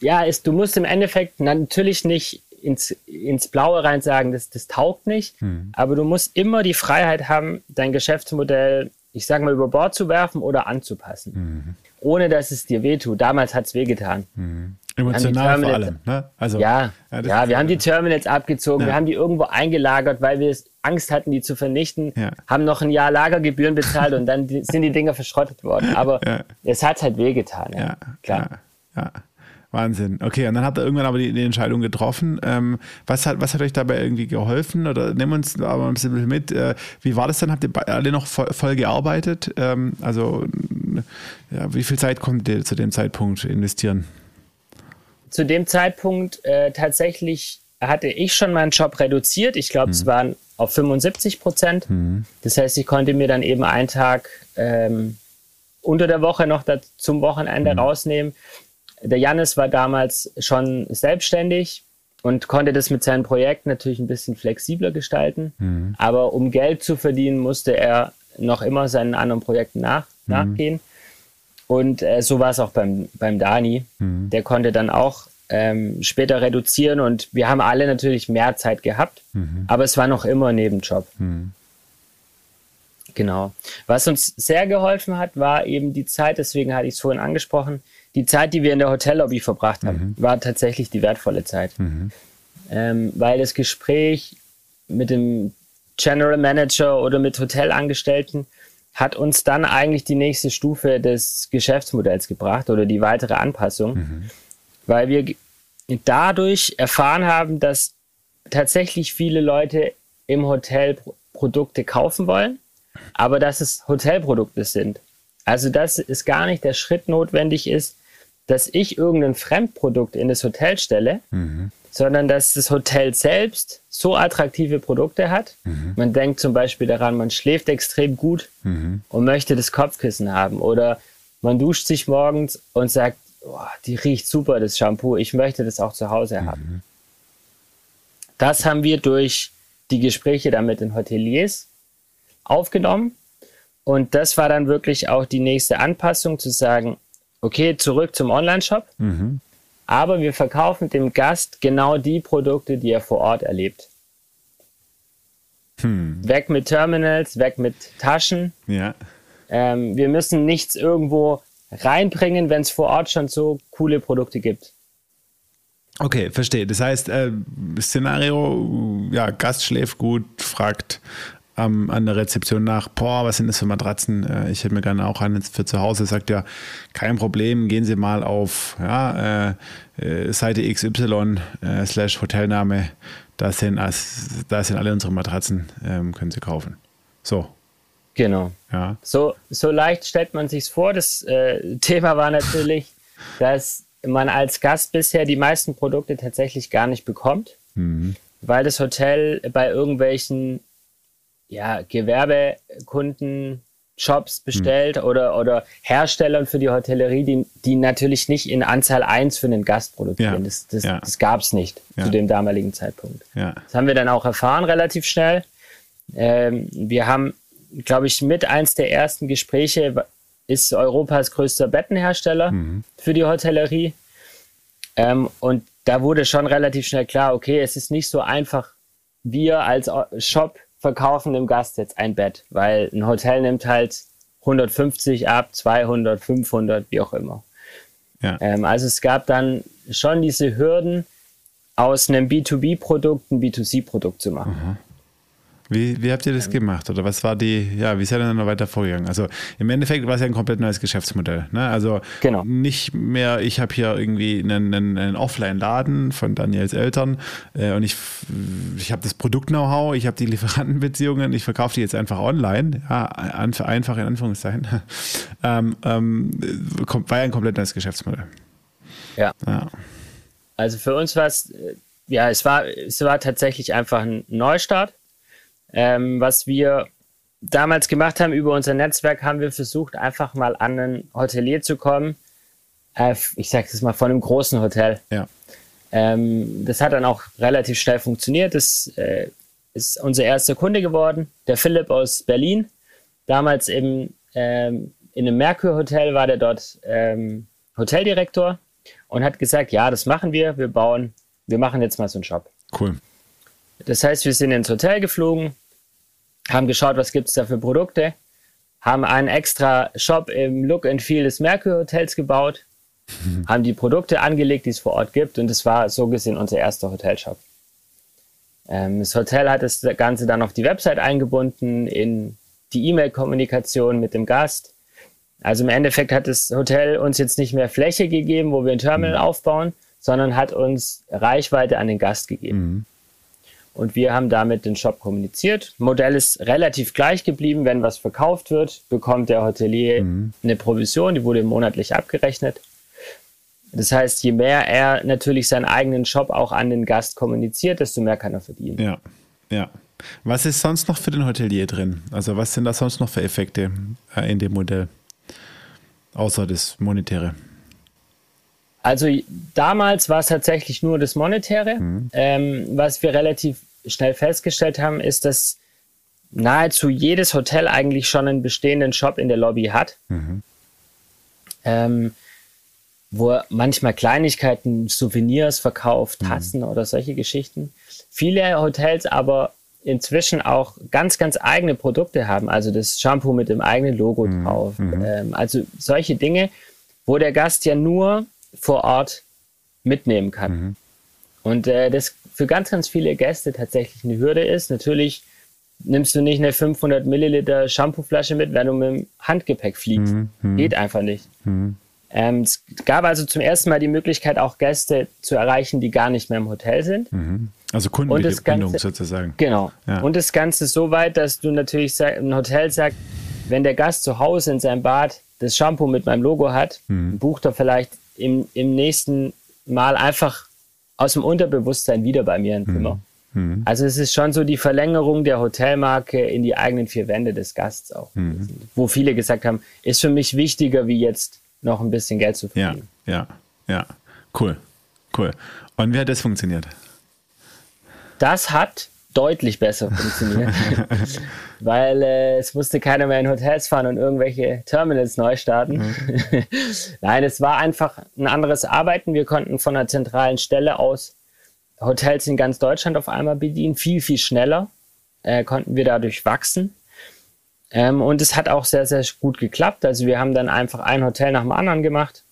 Speaker 1: ja, ist, du musst im Endeffekt natürlich nicht ins, ins Blaue rein sagen, das, das taugt nicht, hm. aber du musst immer die Freiheit haben, dein Geschäftsmodell, ich sage mal, über Bord zu werfen oder anzupassen. Hm. Ohne dass es dir wehtut. Damals hat es wehgetan.
Speaker 3: Hm. Emotional vor allem.
Speaker 1: Ne? Also, ja, ja, ja wir haben die Terminals abgezogen, ja. wir haben die irgendwo eingelagert, weil wir Angst hatten, die zu vernichten, ja. haben noch ein Jahr Lagergebühren bezahlt und dann sind die Dinger verschrottet worden. Aber es hat halt wehgetan. Ja, klar.
Speaker 3: Ja, Wahnsinn. Okay, und dann habt ihr irgendwann aber die, die Entscheidung getroffen. Ähm, was, hat, was hat euch dabei irgendwie geholfen? Oder nimm uns aber ein bisschen mit. Äh, wie war das dann? Habt ihr alle noch voll, voll gearbeitet? Ähm, also, ja, wie viel Zeit konntet ihr zu dem Zeitpunkt investieren?
Speaker 1: Zu dem Zeitpunkt äh, tatsächlich hatte ich schon meinen Job reduziert. Ich glaube, mhm. es waren auf 75 Prozent. Mhm. Das heißt, ich konnte mir dann eben einen Tag ähm, unter der Woche noch zum Wochenende mhm. rausnehmen. Der Jannis war damals schon selbstständig und konnte das mit seinem Projekt natürlich ein bisschen flexibler gestalten. Mhm. Aber um Geld zu verdienen, musste er noch immer seinen anderen Projekten nach, mhm. nachgehen. Und äh, so war es auch beim, beim Dani. Mhm. Der konnte dann auch ähm, später reduzieren und wir haben alle natürlich mehr Zeit gehabt, mhm. aber es war noch immer ein Nebenjob. Mhm. Genau. Was uns sehr geholfen hat, war eben die Zeit, deswegen hatte ich es vorhin angesprochen, die Zeit, die wir in der Hotellobby verbracht haben, mhm. war tatsächlich die wertvolle Zeit. Mhm. Ähm, weil das Gespräch mit dem General Manager oder mit Hotelangestellten hat uns dann eigentlich die nächste Stufe des Geschäftsmodells gebracht oder die weitere Anpassung. Mhm weil wir dadurch erfahren haben, dass tatsächlich viele Leute im Hotel Produkte kaufen wollen, aber dass es Hotelprodukte sind. Also dass es gar nicht der Schritt notwendig ist, dass ich irgendein Fremdprodukt in das Hotel stelle, mhm. Sondern dass das Hotel selbst so attraktive Produkte hat. Mhm. Man denkt zum Beispiel daran, man schläft extrem gut mhm. und möchte das Kopfkissen haben oder man duscht sich morgens und sagt, oh, die riecht super, das Shampoo. Ich möchte das auch zu Hause haben. Mhm. Das haben wir durch die Gespräche dann mit den Hoteliers aufgenommen. Und das war dann wirklich auch die nächste Anpassung, zu sagen, okay, zurück zum Online-Shop. Mhm. Aber wir verkaufen dem Gast genau die Produkte, die er vor Ort erlebt. Hm. Weg mit Terminals, weg mit Taschen. Ja. Ähm, wir müssen nichts irgendwo reinbringen, wenn es vor Ort schon so coole Produkte gibt.
Speaker 3: Okay, verstehe. Das heißt, äh, Szenario, ja, Gast schläft gut, fragt ähm, an der Rezeption nach, boah, was sind das für Matratzen? Äh, ich hätte mir gerne auch eine für zu Hause. Sagt ja, kein Problem, gehen Sie mal auf ja, äh, äh Seite XY äh, slash Hotelname. Da sind, da sind alle unsere Matratzen, ähm, können Sie kaufen. So,
Speaker 1: Genau. Ja. So, so leicht stellt man sich vor. Das äh, Thema war natürlich, dass man als Gast bisher die meisten Produkte tatsächlich gar nicht bekommt, mhm. weil das Hotel bei irgendwelchen ja, Gewerbekunden Shops bestellt mhm. oder, oder Herstellern für die Hotellerie, die, die natürlich nicht in Anzahl 1 für einen Gast produzieren. Ja. Das, das, ja. das gab es nicht ja. zu dem damaligen Zeitpunkt. Das haben wir dann auch erfahren relativ schnell. Ähm, wir haben glaube ich, mit eins der ersten Gespräche ist Europas größter Bettenhersteller mhm. für die Hotellerie. Ähm, und da wurde schon relativ schnell klar, okay, es ist nicht so einfach, wir als Shop verkaufen dem Gast jetzt ein Bett, weil ein Hotel nimmt halt 150 ab, 200, 500, wie auch immer. Ja. Ähm, also es gab dann schon diese Hürden, aus einem B2B-Produkt ein B2C-Produkt zu machen. Mhm.
Speaker 3: Wie, wie habt ihr das gemacht? Oder was war die, ja, wie seid ihr dann noch weiter vorgegangen? Also im Endeffekt war es ja ein komplett neues Geschäftsmodell. Ne? Also genau. nicht mehr, ich habe hier irgendwie einen, einen, einen Offline-Laden von Daniels Eltern äh, und ich, ich habe das Produkt-Know-how, ich habe die Lieferantenbeziehungen, ich verkaufe die jetzt einfach online, ja, einfach in Anführungszeichen. ähm, ähm, war ja ein komplett neues Geschäftsmodell.
Speaker 1: Ja. ja. Also für uns war es, äh, ja, es war, es war tatsächlich einfach ein Neustart ähm, was wir damals gemacht haben über unser Netzwerk, haben wir versucht, einfach mal an einen Hotelier zu kommen. Äh, ich sage es mal von einem großen Hotel. Ja. Ähm, das hat dann auch relativ schnell funktioniert. Das äh, ist unser erster Kunde geworden, der Philipp aus Berlin. Damals im, ähm, in einem Merkur Hotel war der dort ähm, Hoteldirektor und hat gesagt, ja, das machen wir. Wir bauen, wir machen jetzt mal so einen Shop.
Speaker 3: Cool.
Speaker 1: Das heißt, wir sind ins Hotel geflogen, haben geschaut, was gibt es da für Produkte, haben einen extra Shop im Look and Feel des Merkur Hotels gebaut, haben die Produkte angelegt, die es vor Ort gibt und das war so gesehen unser erster Hotelshop. Ähm, das Hotel hat das Ganze dann auf die Website eingebunden, in die E-Mail-Kommunikation mit dem Gast. Also im Endeffekt hat das Hotel uns jetzt nicht mehr Fläche gegeben, wo wir ein Terminal mhm. aufbauen, sondern hat uns Reichweite an den Gast gegeben. Mhm. Und wir haben damit den Shop kommuniziert. Modell ist relativ gleich geblieben. Wenn was verkauft wird, bekommt der Hotelier mhm. eine Provision, die wurde monatlich abgerechnet. Das heißt, je mehr er natürlich seinen eigenen Shop auch an den Gast kommuniziert, desto mehr kann er verdienen.
Speaker 3: Ja, ja. Was ist sonst noch für den Hotelier drin? Also was sind da sonst noch für Effekte äh, in dem Modell? Außer das Monetäre.
Speaker 1: Also damals war es tatsächlich nur das Monetäre. Mhm. Ähm, was wir relativ schnell festgestellt haben, ist, dass nahezu jedes Hotel eigentlich schon einen bestehenden Shop in der Lobby hat. Mhm. Ähm, wo manchmal Kleinigkeiten, Souvenirs verkauft, mhm. Tassen mhm. oder solche Geschichten. Viele Hotels aber inzwischen auch ganz, ganz eigene Produkte haben. Also das Shampoo mit dem eigenen Logo mhm. drauf. Mhm. Ähm, also solche Dinge, wo der Gast ja nur vor Ort mitnehmen kann. Mhm. Und äh, das für ganz, ganz viele Gäste tatsächlich eine Hürde ist. Natürlich nimmst du nicht eine 500 Milliliter Shampooflasche mit, wenn du mit dem Handgepäck fliegst. Mhm. mhm. Geht einfach nicht. Mhm. Ähm, es gab also zum ersten Mal die Möglichkeit, auch Gäste zu erreichen, die gar nicht mehr im Hotel sind.
Speaker 3: Mhm. Also Kundenbindung sozusagen.
Speaker 1: Genau. Ja. Und das Ganze so weit, dass du natürlich ein Hotel sagt, wenn der Gast zu Hause in seinem Bad das Shampoo mit meinem Logo hat, mhm. bucht er vielleicht im, im nächsten Mal einfach aus dem Unterbewusstsein wieder bei mir ein mhm. Zimmer. Mhm. Also es ist schon so die Verlängerung der Hotelmarke in die eigenen vier Wände des Gasts auch. Mhm. Wo viele gesagt haben, ist für mich wichtiger, wie jetzt noch ein bisschen Geld zu
Speaker 3: verdienen. Ja, ja, ja. Cool. Cool. Und wie hat das funktioniert?
Speaker 1: Das hat deutlich besser funktioniert, weil äh, es musste keiner mehr in Hotels fahren und irgendwelche Terminals neu starten. Mhm. Nein, es war einfach ein anderes Arbeiten. Wir konnten von einer zentralen Stelle aus Hotels in ganz Deutschland auf einmal bedienen, viel, viel schneller äh, konnten wir dadurch wachsen. Ähm, und es hat auch sehr, sehr gut geklappt. Also wir haben dann einfach ein Hotel nach dem anderen gemacht,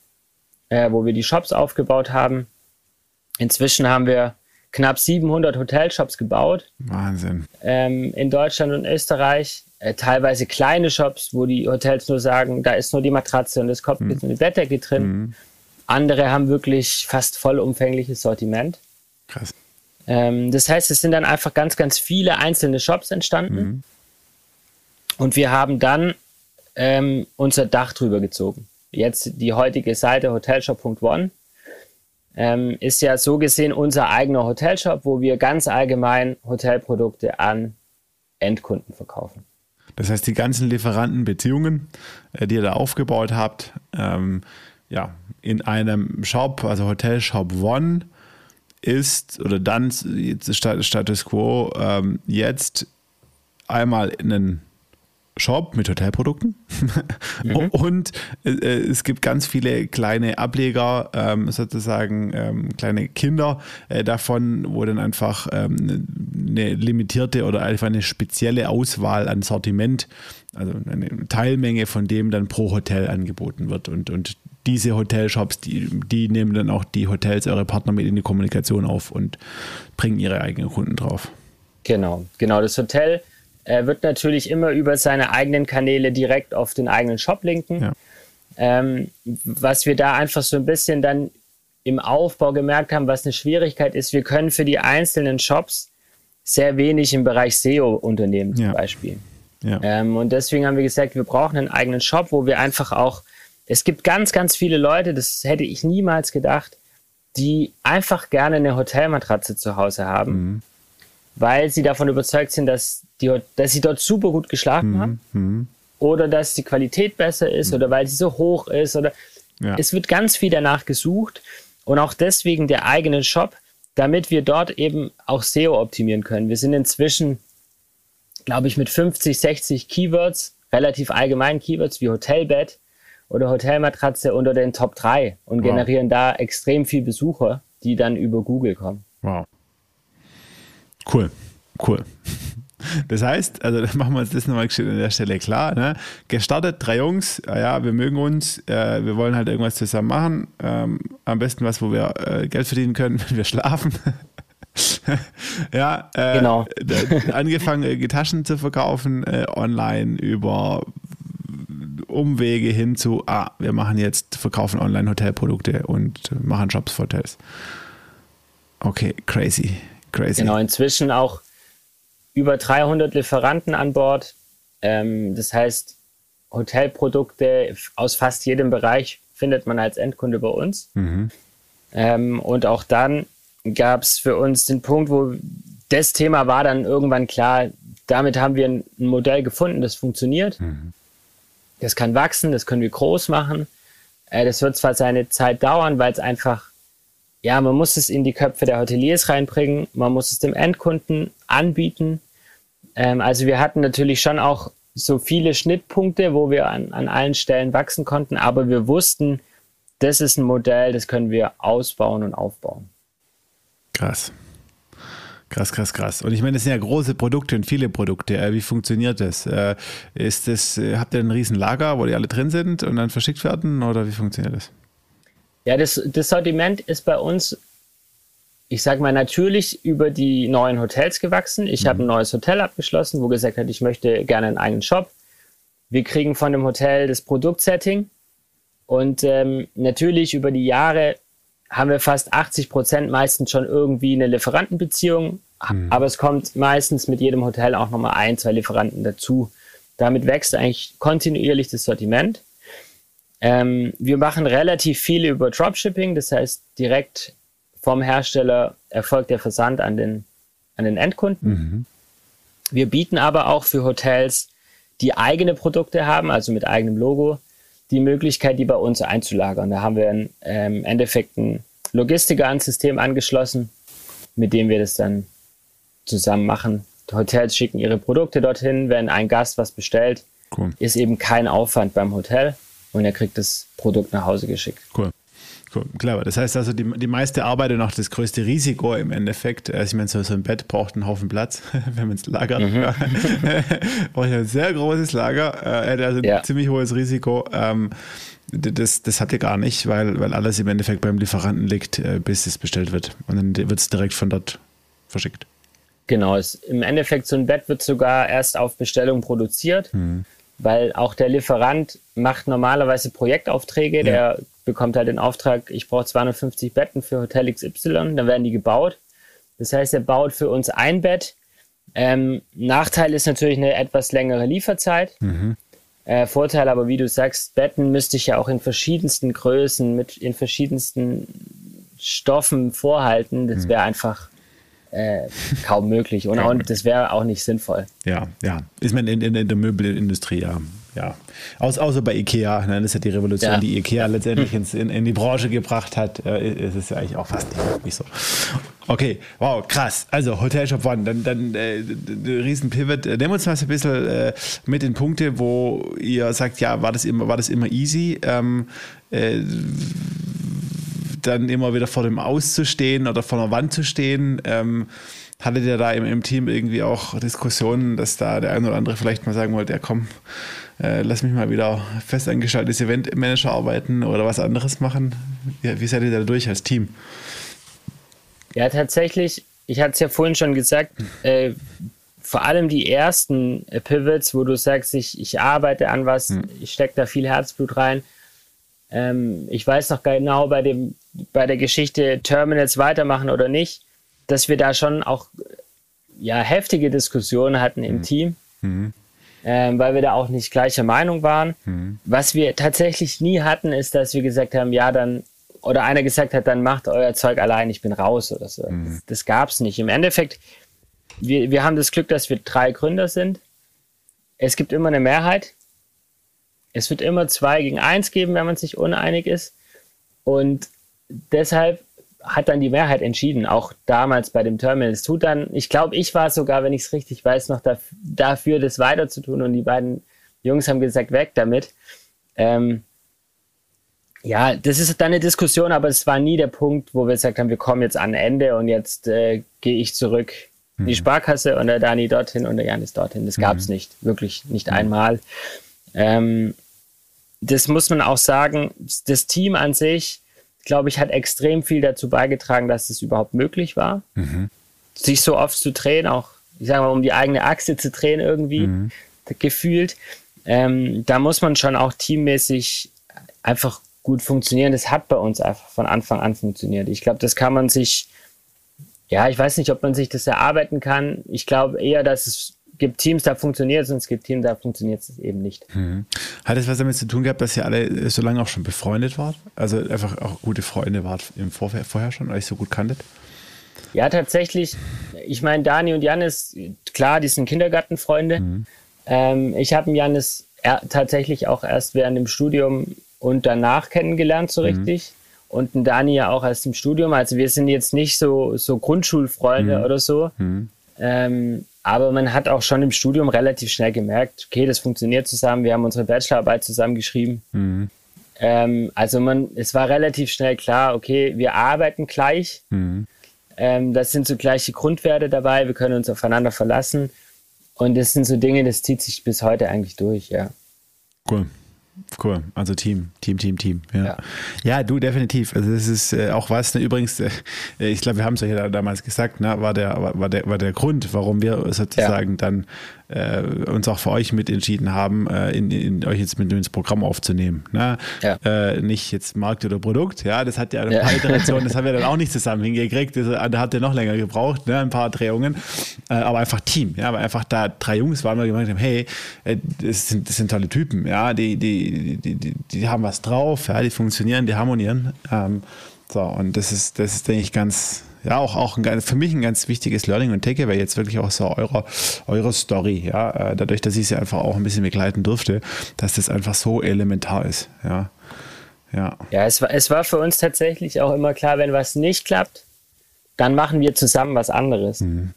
Speaker 1: äh, wo wir die Shops aufgebaut haben. Inzwischen haben wir knapp 700 Hotelshops gebaut.
Speaker 3: Wahnsinn.
Speaker 1: Ähm, in Deutschland und Österreich. Äh, teilweise kleine Shops, wo die Hotels nur sagen, da ist nur die Matratze und das Kopfkissen mhm. und die Bettdecke drin. Mhm. Andere haben wirklich fast vollumfängliches Sortiment.
Speaker 3: Krass.
Speaker 1: Ähm, das heißt, es sind dann einfach ganz, ganz viele einzelne Shops entstanden. Mhm. Und wir haben dann ähm, unser Dach drüber gezogen. Jetzt die heutige Seite hotelshop.one ähm, ist ja so gesehen unser eigener Hotelshop, wo wir ganz allgemein Hotelprodukte an Endkunden verkaufen.
Speaker 3: Das heißt, die ganzen Lieferantenbeziehungen, äh, die ihr da aufgebaut habt, ähm, ja, in einem Shop, also Hotelshop One, ist oder dann Status Quo ähm, jetzt einmal in einen Shop mit Hotelprodukten mhm. und äh, es gibt ganz viele kleine Ableger, ähm, sozusagen ähm, kleine Kinder äh, davon, wo dann einfach ähm, eine limitierte oder einfach eine spezielle Auswahl an Sortiment, also eine Teilmenge von dem dann pro Hotel angeboten wird und, und diese Hotelshops, die, die nehmen dann auch die Hotels, eure Partner mit in die Kommunikation auf und bringen ihre eigenen Kunden drauf.
Speaker 1: Genau, genau. Das Hotel er wird natürlich immer über seine eigenen Kanäle direkt auf den eigenen Shop linken. Ja. Ähm, was wir da einfach so ein bisschen dann im Aufbau gemerkt haben, was eine Schwierigkeit ist, wir können für die einzelnen Shops sehr wenig im Bereich SEO unternehmen zum ja. Beispiel. Ja. Ähm, und deswegen haben wir gesagt, wir brauchen einen eigenen Shop, wo wir einfach auch, es gibt ganz, ganz viele Leute, das hätte ich niemals gedacht, die einfach gerne eine Hotelmatratze zu Hause haben. Mhm weil sie davon überzeugt sind, dass, die, dass sie dort super gut geschlafen mhm. haben mhm. oder dass die Qualität besser ist mhm. oder weil sie so hoch ist oder ja. es wird ganz viel danach gesucht und auch deswegen der eigene Shop, damit wir dort eben auch SEO optimieren können. Wir sind inzwischen, glaube ich, mit 50, 60 Keywords, relativ allgemeinen Keywords wie Hotelbett oder Hotelmatratze unter den Top 3 und wow. generieren da extrem viel Besucher, die dann über Google kommen.
Speaker 3: Wow. Cool, cool. Das heißt, also machen wir uns das nochmal an der Stelle klar. Ne? Gestartet, drei Jungs, ja, wir mögen uns, äh, wir wollen halt irgendwas zusammen machen. Ähm, am besten was, wo wir äh, Geld verdienen können, wenn wir schlafen. ja, äh, genau. angefangen, äh, Taschen zu verkaufen, äh, online über Umwege hin zu, ah, wir machen jetzt, verkaufen Online-Hotelprodukte und machen Jobs für Hotels. Okay, crazy, crazy.
Speaker 1: Genau, inzwischen auch über 300 Lieferanten an Bord. Ähm, das heißt, Hotelprodukte aus fast jedem Bereich findet man als Endkunde bei uns. Mhm. Ähm, und auch dann gab es für uns den Punkt, wo das Thema war dann irgendwann klar, damit haben wir ein, ein Modell gefunden, das funktioniert. Mhm. Das kann wachsen, das können wir groß machen. Äh, das wird zwar seine Zeit dauern, weil es einfach, ja, man muss es in die Köpfe der Hoteliers reinbringen, man muss es dem Endkunden anbieten. Ähm, also wir hatten natürlich schon auch so viele Schnittpunkte, wo wir an, an allen Stellen wachsen konnten, aber wir wussten, das ist ein Modell, das können wir ausbauen und aufbauen.
Speaker 3: Krass. Krass, krass, krass. Und ich meine, das sind ja große Produkte und viele Produkte. Äh, wie funktioniert das? Äh, ist das, äh, habt ihr ein riesen Lager, wo die alle drin sind und dann verschickt werden oder wie funktioniert das?
Speaker 1: Ja, das, das Sortiment ist bei uns, ich sage mal, natürlich über die neuen Hotels gewachsen. Ich mhm. habe ein neues Hotel abgeschlossen, wo gesagt hat, ich möchte gerne einen eigenen Shop. Wir kriegen von dem Hotel das Produktsetting und ähm, natürlich über die Jahre haben wir fast 80 Prozent meistens schon irgendwie eine Lieferantenbeziehung, mhm. aber es kommt meistens mit jedem Hotel auch nochmal ein, zwei Lieferanten dazu. Damit wächst eigentlich kontinuierlich das Sortiment. Ähm, wir machen relativ viel über Dropshipping, das heißt direkt vom Hersteller erfolgt der Versand an den, an den Endkunden. Mhm. Wir bieten aber auch für Hotels, die eigene Produkte haben, also mit eigenem Logo, die Möglichkeit, die bei uns einzulagern. Da haben wir im ähm, Endeffekt ein Logistiker ans System angeschlossen, mit dem wir das dann zusammen machen. Die Hotels schicken ihre Produkte dorthin, wenn ein Gast was bestellt, cool. ist eben kein Aufwand beim Hotel und er kriegt das Produkt nach Hause geschickt.
Speaker 3: Cool. Cool, clever. Das heißt also, die, die meiste Arbeit und auch das größte Risiko im Endeffekt, also ich meine, so, so ein Bett braucht einen Haufen Platz, wenn man es lagert. Mhm. braucht ein sehr großes Lager, äh, also ein ja. ziemlich hohes Risiko. Ähm, das, das habt ihr gar nicht, weil, weil alles im Endeffekt beim Lieferanten liegt, äh, bis es bestellt wird. Und dann wird es direkt von dort verschickt.
Speaker 1: Genau, es, im Endeffekt so ein Bett wird sogar erst auf Bestellung produziert, mhm. Weil auch der Lieferant macht normalerweise Projektaufträge, ja. der bekommt halt den Auftrag, ich brauche 250 Betten für Hotel XY, dann werden die gebaut. Das heißt, er baut für uns ein Bett. Ähm, Nachteil ist natürlich eine etwas längere Lieferzeit. Mhm. Äh, Vorteil aber, wie du sagst, Betten müsste ich ja auch in verschiedensten Größen, mit in verschiedensten Stoffen vorhalten. Das mhm. wäre einfach äh, kaum möglich und, und das wäre auch nicht sinnvoll.
Speaker 3: Ja, ja. Ist man in, in, in der Möbelindustrie ja ja, Aus, außer bei Ikea, ne, das ist ja die Revolution, ja. die Ikea letztendlich ins, in, in, die Branche gebracht hat, äh, ist es ja eigentlich auch fast nicht, nicht, so. Okay, wow, krass. Also Hotel Shop One, dann, dann äh, riesen Pivot. Äh, Nehmen wir uns mal so ein bisschen äh, mit den Punkten, wo ihr sagt, ja, war das immer, war das immer easy? Ähm, äh, dann immer wieder vor dem Aus zu stehen oder vor einer Wand zu stehen. Ähm, hattet ihr da im, im, Team irgendwie auch Diskussionen, dass da der ein oder andere vielleicht mal sagen wollte, ja komm, äh, lass mich mal wieder festangestelltes Eventmanager arbeiten oder was anderes machen. Ja, wie seid ihr da durch als Team?
Speaker 1: Ja, tatsächlich, ich hatte es ja vorhin schon gesagt, äh, vor allem die ersten äh, Pivots, wo du sagst, ich, ich arbeite an was, hm. ich stecke da viel Herzblut rein. Ähm, ich weiß noch genau bei, dem, bei der Geschichte Terminals weitermachen oder nicht, dass wir da schon auch ja, heftige Diskussionen hatten im hm. Team. Mhm ähm, weil wir da auch nicht gleicher Meinung waren. Mhm. Was wir tatsächlich nie hatten, ist, dass wir gesagt haben, ja, dann, oder einer gesagt hat, dann macht euer Zeug allein, ich bin raus oder so. Mhm. Das, das gab es nicht. Im Endeffekt, wir, wir haben das Glück, dass wir drei Gründer sind. Es gibt immer eine Mehrheit. Es wird immer zwei gegen eins geben, wenn man sich uneinig ist. Und deshalb hat dann die Mehrheit entschieden, auch damals bei dem Terminal. Es tut dann, ich glaube, ich war sogar, wenn ich es richtig weiß, noch dafür, dafür, das weiterzutun und die beiden Jungs haben gesagt, weg damit. Ähm, ja, das ist dann eine Diskussion, aber es war nie der Punkt, wo wir gesagt haben, wir kommen jetzt an Ende und jetzt äh, gehe ich zurück in die mhm. Sparkasse und der Dani dorthin und der Janis dorthin. Das gab es mhm. nicht, wirklich nicht mhm. einmal. Ähm, das muss man auch sagen, das Team an sich, glaube ich, hat extrem viel dazu beigetragen, dass es überhaupt möglich war, mhm. sich so oft zu drehen, auch, ich sage mal, um die eigene Achse zu drehen irgendwie, mhm. gefühlt. ähm, da muss man schon auch teammäßig einfach gut funktionieren. Das hat bei uns einfach von Anfang an funktioniert. Ich glaube, das kann man sich, ja, ich weiß nicht, ob man sich das erarbeiten kann. Ich glaube eher, dass es gibt Teams, da funktioniert es und es gibt Teams, da funktioniert es eben nicht.
Speaker 3: Mhm. Hat es was damit zu tun gehabt, dass ihr alle so lange auch schon befreundet wart? Also einfach auch gute Freunde wart im Vorfeld, vorher schon, euch so gut kanntet?
Speaker 1: Ja, tatsächlich. Ich meine, Dani und Janis, klar, die sind Kindergartenfreunde. Mhm. Ähm, ich habe Janis tatsächlich auch erst während dem Studium und danach kennengelernt, so mhm. richtig. Und Dani ja auch erst im Studium. Also wir sind jetzt nicht so, so Grundschulfreunde mhm. oder so. Mhm. Ähm, aber man hat auch schon im Studium relativ schnell gemerkt, okay, das funktioniert zusammen. Wir haben unsere Bachelorarbeit zusammen geschrieben. Mhm. Ähm, also man, es war relativ schnell klar, okay, wir arbeiten gleich. Mhm. Ähm, das sind so gleiche Grundwerte dabei. Wir können uns aufeinander verlassen. Und das sind so Dinge, das zieht sich bis heute eigentlich durch, ja.
Speaker 3: Cool. Cool, also Team, Team, Team, Team. Ja, ja. ja du definitiv. Also das ist äh, auch was. Ne, übrigens, äh, ich glaube, wir haben es ja damals gesagt. Ne, war der war der war der Grund, warum wir sozusagen ja. dann äh, uns auch für euch mit entschieden haben, äh, in, in, euch jetzt mit ins Programm aufzunehmen. Ne? Ja. Äh, nicht jetzt Markt oder Produkt, ja, das hat ja ein paar Iterationen, das haben wir dann auch nicht zusammen hingekriegt. Das, da hat er noch länger gebraucht, ne? ein paar Drehungen. Äh, aber einfach Team, ja, aber einfach da drei Jungs waren, wir gemerkt haben, hey, äh, das sind, das sind tolle Typen, ja, die, die, die, die, die haben was drauf, ja, die funktionieren, die harmonieren. Ähm, so, und das ist, das ist, denke ich, ganz, ja, auch, auch ein, für mich ein ganz wichtiges Learning und Takeaway jetzt wirklich auch so eure, eure Story, ja, äh, dadurch, dass ich sie einfach auch ein bisschen begleiten durfte, dass das einfach so elementar ist, ja.
Speaker 1: Ja, ja es, war, es war für uns tatsächlich auch immer klar, wenn was nicht klappt, dann machen wir zusammen was anderes. Mhm.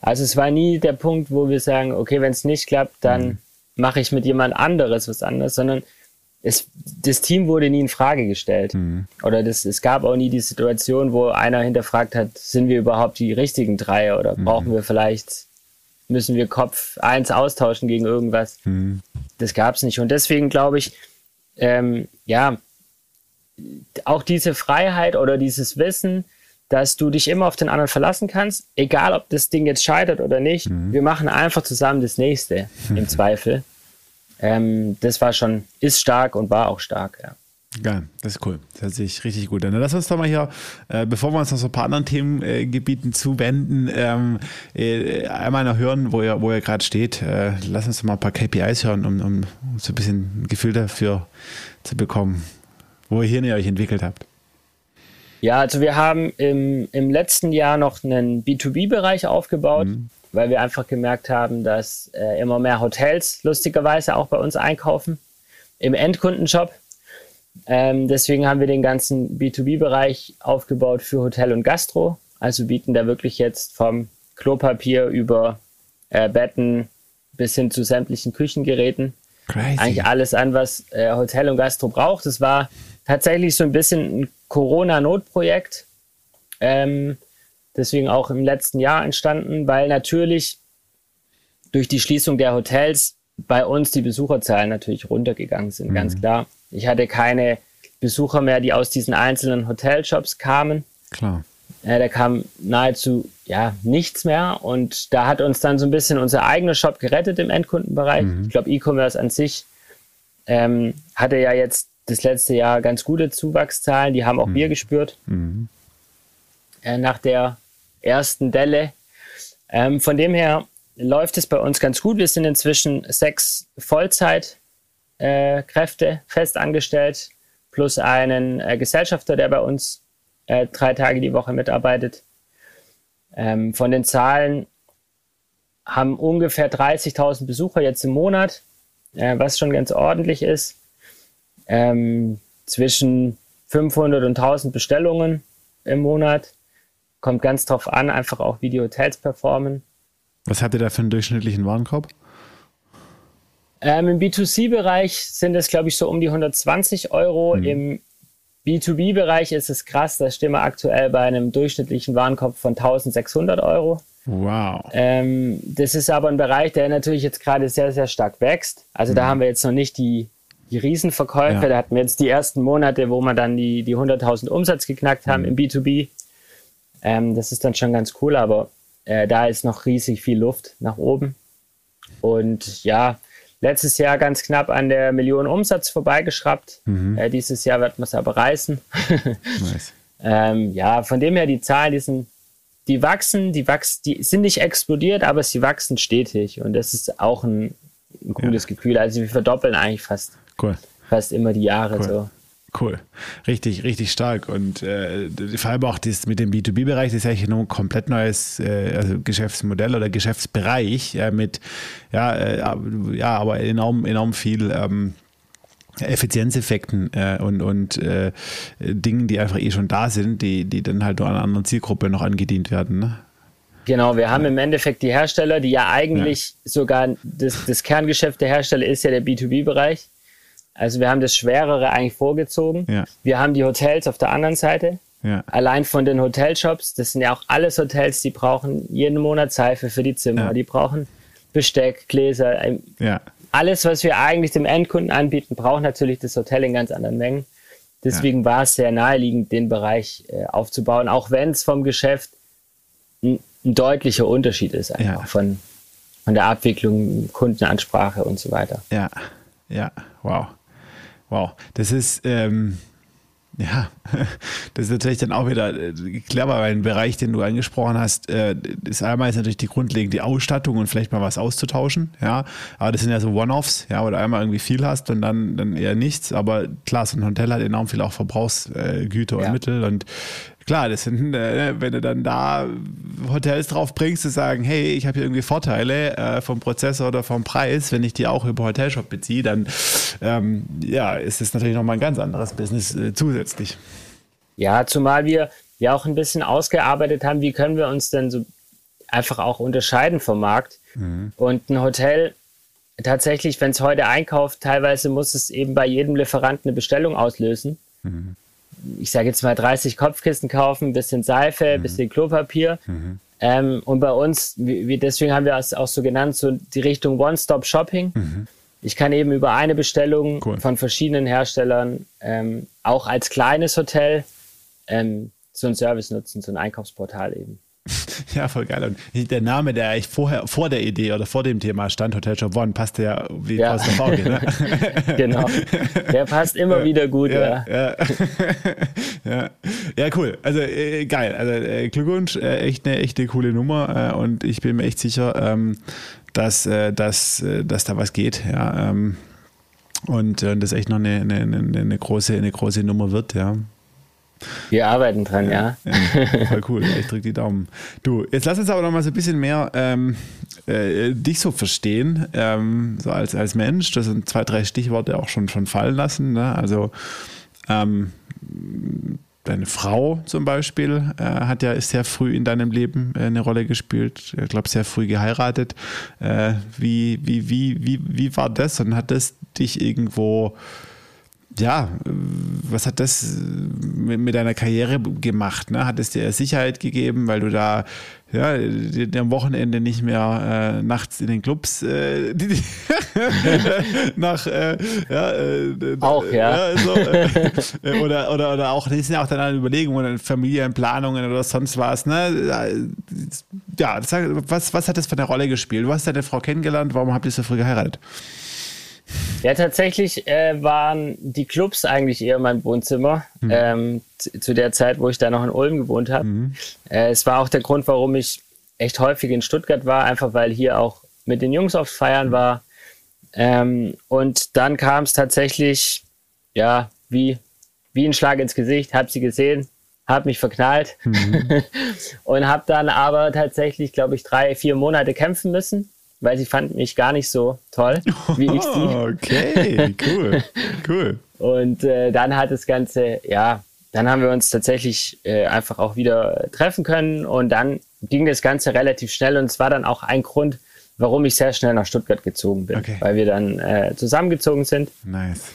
Speaker 1: Also es war nie der Punkt, wo wir sagen, okay, wenn es nicht klappt, dann mhm. mache ich mit jemand anderes was anderes, sondern es, das Team wurde nie in Frage gestellt. Mhm. Oder das, es gab auch nie die Situation, wo einer hinterfragt hat, sind wir überhaupt die richtigen drei oder mhm. brauchen wir vielleicht, müssen wir Kopf eins austauschen gegen irgendwas. Mhm. Das gab es nicht. Und deswegen glaube ich, ähm, ja, auch diese Freiheit oder dieses Wissen, dass du dich immer auf den anderen verlassen kannst, egal ob das Ding jetzt scheitert oder nicht. Mhm. Wir machen einfach zusammen das nächste im Zweifel ähm, das war schon, ist stark und war auch stark, ja.
Speaker 3: Geil, das ist cool. Das hört sich richtig gut an. Lass uns doch mal hier, äh, bevor wir uns noch so ein paar anderen Themengebieten äh, zuwenden, ähm, äh, einmal noch hören, wo ihr, wo ihr gerade steht. Äh, lass uns doch mal ein paar KPIs hören, um, um so ein bisschen ein Gefühl dafür zu bekommen, wo ihr hier euch entwickelt habt.
Speaker 1: Ja, also wir haben im, im letzten Jahr noch einen B2B-Bereich aufgebaut. Mhm weil wir einfach gemerkt haben, dass äh, immer mehr Hotels lustigerweise auch bei uns einkaufen im Endkundenshop. Ähm, deswegen haben wir den ganzen B2B-Bereich aufgebaut für Hotel und Gastro. Also bieten da wirklich jetzt vom Klopapier über äh, Betten bis hin zu sämtlichen Küchengeräten Crazy. eigentlich alles an, was äh, Hotel und Gastro braucht. Das war tatsächlich so ein bisschen ein Corona-Notprojekt. Ähm, deswegen auch im letzten Jahr entstanden, weil natürlich durch die Schließung der Hotels bei uns die Besucherzahlen natürlich runtergegangen sind, mhm. ganz klar. Ich hatte keine Besucher mehr, die aus diesen einzelnen Hotelshops kamen.
Speaker 3: Klar.
Speaker 1: Äh, da kam nahezu ja nichts mehr und da hat uns dann so ein bisschen unser eigener Shop gerettet im Endkundenbereich. Mhm. Ich glaube, E-Commerce an sich ähm, hatte ja jetzt das letzte Jahr ganz gute Zuwachszahlen. Die haben auch mhm. wir gespürt mhm. äh, nach der ersten Delle. Ähm, von dem her läuft es bei uns ganz gut. Wir sind inzwischen sechs Vollzeitkräfte äh, fest angestellt, plus einen äh, Gesellschafter, der bei uns äh, drei Tage die Woche mitarbeitet. Ähm, von den Zahlen haben ungefähr 30.000 Besucher jetzt im Monat, äh, was schon ganz ordentlich ist. Ähm, zwischen 500 und 1000 Bestellungen im Monat. Kommt ganz drauf an, einfach auch wie die Hotels performen.
Speaker 3: Was habt ihr da für einen durchschnittlichen Warenkorb?
Speaker 1: Ähm, Im B2C-Bereich sind es, glaube ich, so um die 120 Euro. Mhm. Im B2B-Bereich ist es krass, da stehen wir aktuell bei einem durchschnittlichen Warenkorb von 1600 Euro.
Speaker 3: Wow.
Speaker 1: Ähm, das ist aber ein Bereich, der natürlich jetzt gerade sehr, sehr stark wächst. Also mhm. da haben wir jetzt noch nicht die, die Riesenverkäufe. Ja. Da hatten wir jetzt die ersten Monate, wo wir dann die, die 100.000 Umsatz geknackt haben mhm. im B2B. Ähm, das ist dann schon ganz cool, aber äh, da ist noch riesig viel Luft nach oben. Und ja, letztes Jahr ganz knapp an der Million Umsatz vorbeigeschraubt. Mhm. Äh, dieses Jahr wird man es aber reißen. nice. ähm, ja, von dem her die Zahlen, die sind, die wachsen, die wachsen, die sind nicht explodiert, aber sie wachsen stetig und das ist auch ein, ein cooles ja. Gefühl. Also wir verdoppeln eigentlich fast, cool. fast immer die Jahre cool. so.
Speaker 3: Cool. Richtig, richtig stark. Und äh, vor allem auch das mit dem B2B-Bereich, das ist eigentlich ein komplett neues äh, also Geschäftsmodell oder Geschäftsbereich äh, mit, ja, äh, ja, aber enorm, enorm viel ähm, Effizienzeffekten äh, und, und äh, Dingen, die einfach eh schon da sind, die, die dann halt nur einer anderen Zielgruppe noch angedient werden. Ne?
Speaker 1: Genau, wir haben im Endeffekt die Hersteller, die ja eigentlich ja. sogar das, das Kerngeschäft der Hersteller ist ja der B2B-Bereich. Also wir haben das Schwerere eigentlich vorgezogen. Ja. Wir haben die Hotels auf der anderen Seite. Ja. Allein von den Hotelshops, das sind ja auch alles Hotels, die brauchen jeden Monat Seife für die Zimmer, ja. die brauchen Besteck, Gläser. Ja. Alles, was wir eigentlich dem Endkunden anbieten, braucht natürlich das Hotel in ganz anderen Mengen. Deswegen war es sehr naheliegend, den Bereich äh, aufzubauen, auch wenn es vom Geschäft ein, ein, deutlicher Unterschied ist, einfach von, von der Abwicklung, Kundenansprache und so weiter.
Speaker 3: Ja, ja, wow. Wow, das ist, ähm, ja, das ist natürlich dann auch wieder äh, clever, weil ein Bereich, den du angesprochen hast, äh, ist einmal ist natürlich die grundlegende Ausstattung und vielleicht mal was auszutauschen, ja. Aber das sind ja so One-Offs, ja, wo du einmal irgendwie viel hast und dann, dann eher nichts. Aber klar, so ein Hotel hat enorm viel auch Verbrauchsgüter ja. und Mittel und klar, das sind, äh, wenn du dann da Hotels drauf bringst, zu sagen, hey, ich habe hier irgendwie Vorteile äh, vom Prozessor oder vom Preis, wenn ich die auch über Hotelshop beziehe, dann ähm, ja, ist das natürlich nochmal ein ganz anderes Business äh, zusätzlich.
Speaker 1: Ja, zumal wir ja auch ein bisschen ausgearbeitet haben, wie können wir uns denn so einfach auch unterscheiden vom Markt. Mhm. Und ein Hotel tatsächlich, wenn es heute einkauft, teilweise muss es eben bei jedem Lieferanten eine Bestellung auslösen. Mhm ich sage jetzt mal 30 Kopfkissen kaufen, bisschen Seife, mhm. bisschen Klopapier. Mhm. Ähm, und bei uns, wie, deswegen haben wir es auch so genannt, so die Richtung One-Stop-Shopping. Mhm. Ich kann eben über eine Bestellung cool. von verschiedenen Herstellern ähm, auch als kleines Hotel ähm, so einen Service nutzen, so ein Einkaufsportal eben.
Speaker 3: Ja, voll geil. Und der Name, der eigentlich vorher, vor der Idee oder vor dem Thema stand, Hotel Shop One, passte ja wie ja. aus der Faust, ne?
Speaker 1: genau. Der passt immer wieder gut, ja.
Speaker 3: Ja, ja. ja. cool. Also äh, geil. Also äh, Glückwunsch, äh, echt eine echte coole Nummer äh, und ich bin mir echt sicher, ähm, dass, äh, dass, äh, dass da was geht. Ja, ähm, und das echt noch eine, eine, eine, große, eine große Nummer wird, ja.
Speaker 1: Wir arbeiten dran, ja.
Speaker 3: ja. voll cool. Ich drücke die Daumen. Du, jetzt lass uns aber noch mal so ein bisschen mehr ähm, äh, dich so verstehen, ähm, so als, als Mensch. Das sind zwei, drei Stichworte auch schon, schon fallen lassen. Ne? Also ähm, deine Frau zum Beispiel äh, hat ja sehr früh in deinem Leben äh, eine Rolle gespielt. Ich glaube, sehr früh geheiratet. Äh, wie, wie, wie, wie, wie war das? Und hat das dich irgendwo ja, was hat das mit, deiner Karriere gemacht? Ne? Hat es dir Sicherheit gegeben, weil du da ja, am Wochenende nicht mehr äh, nachts in den Clubs äh, nach äh, ja,
Speaker 1: äh, auch ja, ja so,
Speaker 3: äh, oder, oder oder auch das sind ja auch dann Überlegungen Familienplanungen oder sonst was ne ja was was hat das für eine Rolle gespielt du hast deine Frau kennengelernt warum habt ihr so früh geheiratet
Speaker 1: ja, tatsächlich äh, waren die Clubs eigentlich eher mein Wohnzimmer. Mhm. Ähm, zu der Zeit, wo ich da noch in Ulm gewohnt habe. Mhm. Äh, es war auch der Grund, warum ich echt häufig in Stuttgart war, einfach weil hier auch mit den Jungs oft feiern war. Ähm, und dann kam es tatsächlich, ja, wie, wie ein Schlag ins Gesicht, habe sie gesehen, habe mich verknallt mhm. und habe dann aber tatsächlich, glaube ich, drei, vier Monate kämpfen müssen weil sie fand mich gar nicht so toll, wie ich sie.
Speaker 3: Okay, cool, cool.
Speaker 1: Und äh, dann hat das Ganze, ja, dann haben wir uns tatsächlich äh, einfach auch wieder treffen können und dann ging das Ganze relativ schnell und es war dann auch ein Grund, warum ich sehr schnell nach Stuttgart gezogen bin, okay. weil wir dann äh, zusammengezogen sind.
Speaker 3: Nice.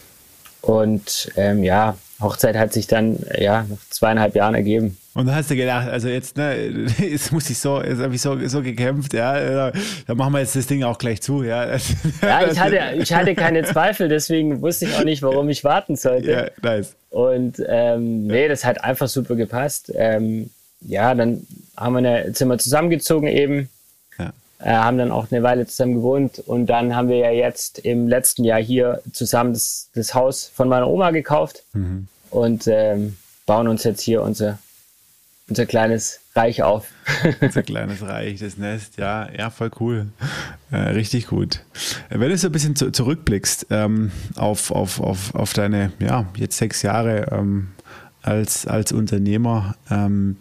Speaker 1: Und ähm, ja, Hochzeit hat sich dann ja nach zweieinhalb Jahren ergeben.
Speaker 3: Und dann hast du gedacht, also jetzt, ne, jetzt muss ich so, jetzt habe ich so, so gekämpft, ja, da machen wir jetzt das Ding auch gleich zu, ja.
Speaker 1: Ja, ich hatte, ich hatte keine Zweifel, deswegen wusste ich auch nicht, warum ich warten sollte. Ja, nice. Und ähm, nee, das hat einfach super gepasst. Ähm, ja, dann haben wir ein Zimmer zusammengezogen eben. Ja. äh, haben dann auch eine Weile zusammen gewohnt und dann haben wir ja jetzt im letzten Jahr hier zusammen das, das Haus von meiner Oma gekauft mhm. und ähm, bauen uns jetzt hier unser, unser kleines Reich auf.
Speaker 3: unser kleines Reich, das Nest, ja, ja, voll cool. Äh, richtig gut. Wenn du so ein bisschen zu, zurückblickst ähm, auf, auf, auf, auf deine, ja, jetzt sechs Jahre ähm, als, als Unternehmer, ähm,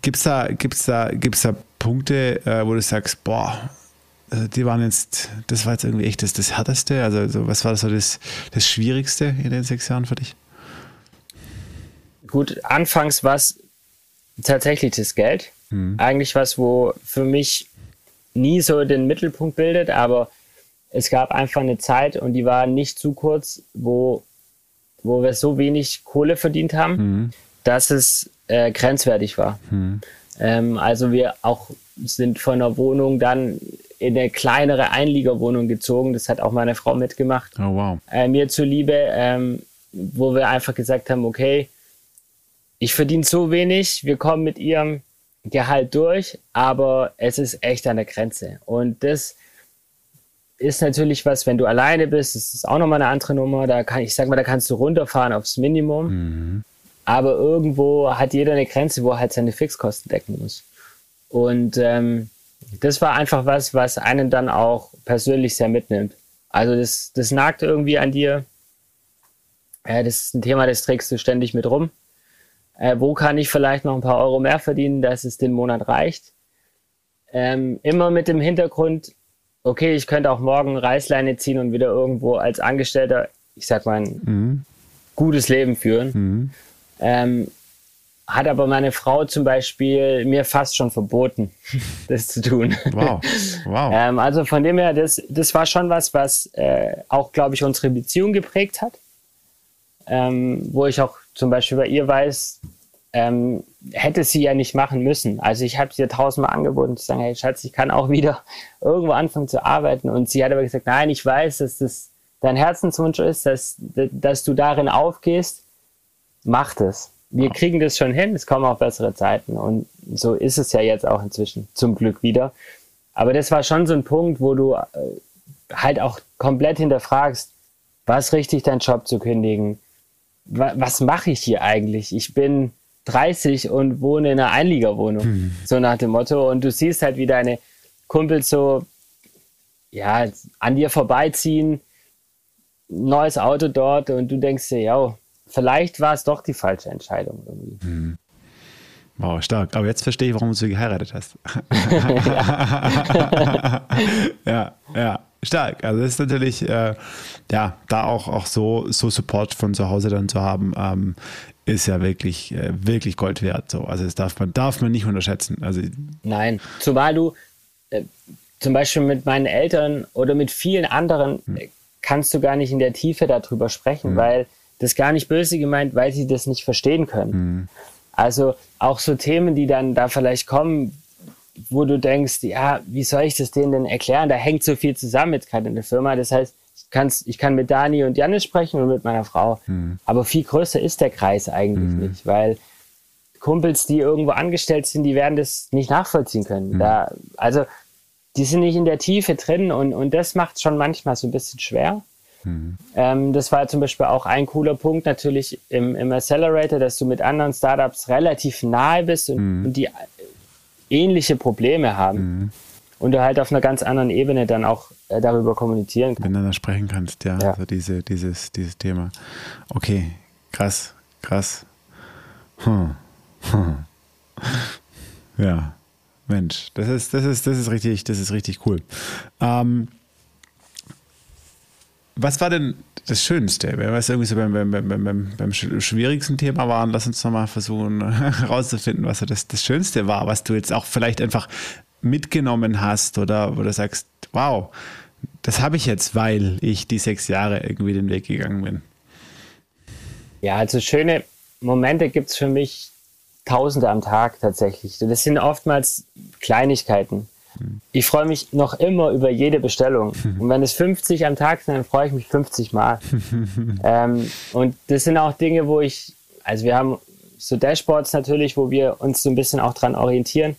Speaker 3: gibt es da, gibt's da, gibt's da Punkte, äh, wo du sagst, boah, äh, die waren jetzt, das war jetzt irgendwie echt das, das Härteste? Also, also was war so das, das Schwierigste in den sechs Jahren für dich?
Speaker 1: Gut, anfangs war es tatsächlich das Geld. Hm. Eigentlich was, wo für mich nie so den Mittelpunkt bildet, aber es gab einfach eine Zeit und die war nicht zu kurz, wo, wo wir so wenig Kohle verdient haben, hm. dass es äh, grenzwertig war. Hm. Ähm, also wir auch sind von der Wohnung dann in eine kleinere Einliegerwohnung gezogen. Das hat auch meine Frau mitgemacht.
Speaker 3: Oh, wow.
Speaker 1: Äh, mir zuliebe, ähm, wo wir einfach gesagt haben, okay, ich verdiene so wenig, wir kommen mit ihrem Gehalt durch, aber es ist echt an der Grenze. Und das ist natürlich was, wenn du alleine bist, das ist auch nochmal eine andere Nummer. Da kann ich sag mal, da kannst du runterfahren aufs Minimum. Mhm. Aber irgendwo hat jeder eine Grenze, wo er halt seine Fixkosten decken muss. Und ähm, das war einfach was, was einen dann auch persönlich sehr mitnimmt. Also das, das nagt irgendwie an dir. Ja, das ist ein Thema, das trägst du ständig mit rum äh, wo kann ich vielleicht noch ein paar Euro mehr verdienen, dass es den Monat reicht. Ähm, immer mit dem Hintergrund, okay, ich könnte auch morgen Reißleine ziehen und wieder irgendwo als Angestellter, ich sag mal, ein mhm. gutes Leben führen. Mhm. Ähm, hat aber meine Frau zum Beispiel mir fast schon verboten, das zu tun. Wow, wow. ähm, also von dem her, das, das war schon was, was äh, auch, glaube ich, unsere Beziehung geprägt hat. Ähm, wo ich auch zum Beispiel bei ihr weiß, ähm, hätte sie ja nicht machen müssen. Also ich habe sie ja tausendmal angeboten zu sagen, hey Schatz, ich kann auch wieder irgendwo anfangen zu arbeiten. Und sie hat aber gesagt, nein, ich weiß, dass das dein Herzenswunsch ist, dass, dass du darin aufgehst. Mach das. Wir kriegen das schon hin, es kommen auch bessere Zeiten. Und so ist es ja jetzt auch inzwischen, zum Glück wieder. Aber das war schon so ein Punkt, wo du äh, halt auch komplett hinterfragst, was richtig, deinen Job zu kündigen? Was mache ich hier eigentlich? Ich bin 30 und wohne in einer Einliegerwohnung. Mhm. So nach dem Motto. Und du siehst halt, wie deine Kumpels so, ja, an dir vorbeiziehen, neues Auto dort und du denkst dir, ja, vielleicht war es doch die falsche Entscheidung irgendwie. Mhm.
Speaker 3: Wow, stark. Aber jetzt verstehe ich, warum du sie geheiratet hast. ja, ja, stark. Also das ist natürlich, äh, ja, da auch, auch so, so Support von zu Hause dann zu haben, ähm, ist ja wirklich, äh, wirklich Gold wert. So. Also das darf man, darf man nicht unterschätzen. Also,
Speaker 1: Nein, zumal du äh, zum Beispiel mit meinen Eltern oder mit vielen anderen hm. kannst du gar nicht in der Tiefe darüber sprechen, hm. weil das gar nicht böse gemeint, weil sie das nicht verstehen können. Hm. Also auch so Themen, die dann da vielleicht kommen, wo du denkst, ja, wie soll ich das denen denn erklären? Da hängt so viel zusammen jetzt gerade in der Firma. Das heißt, ich, kann's, ich kann mit Dani und Janis sprechen und mit meiner Frau. Hm. Aber viel größer ist der Kreis eigentlich hm. nicht, weil Kumpels, die irgendwo angestellt sind, die werden das nicht nachvollziehen können. Hm. Da, also, die sind nicht in der Tiefe drin und, und das macht schon manchmal so ein bisschen schwer. Mhm. Ähm, das war zum Beispiel auch ein cooler Punkt natürlich im, im Accelerator, dass du mit anderen Startups relativ nahe bist und, mhm. und die ähnliche Probleme haben. Mhm. Und du halt auf einer ganz anderen Ebene dann auch äh, darüber kommunizieren
Speaker 3: kannst. Miteinander sprechen kannst, ja. ja. Also diese, dieses, dieses Thema. Okay, krass, krass. Hm. Hm. Ja, Mensch, das ist, das ist, das ist richtig, das ist richtig cool. Ähm, was war denn das Schönste? Wenn wir es irgendwie so beim, beim, beim, beim, schwierigsten Thema waren, lass uns nochmal versuchen herauszufinden, was das, das Schönste war, was du jetzt auch vielleicht einfach mitgenommen hast oder wo du sagst, wow, das habe ich jetzt, weil ich die sechs Jahre irgendwie den Weg gegangen bin.
Speaker 1: Ja, also schöne Momente gibt es für mich tausende am Tag tatsächlich. Das sind oftmals Kleinigkeiten. Ich freue mich noch immer über jede Bestellung. Und wenn es 50 am Tag sind, dann freue ich mich 50 Mal. ähm, und das sind auch Dinge, wo ich, also wir haben so Dashboards natürlich, wo wir uns so ein bisschen auch dran orientieren.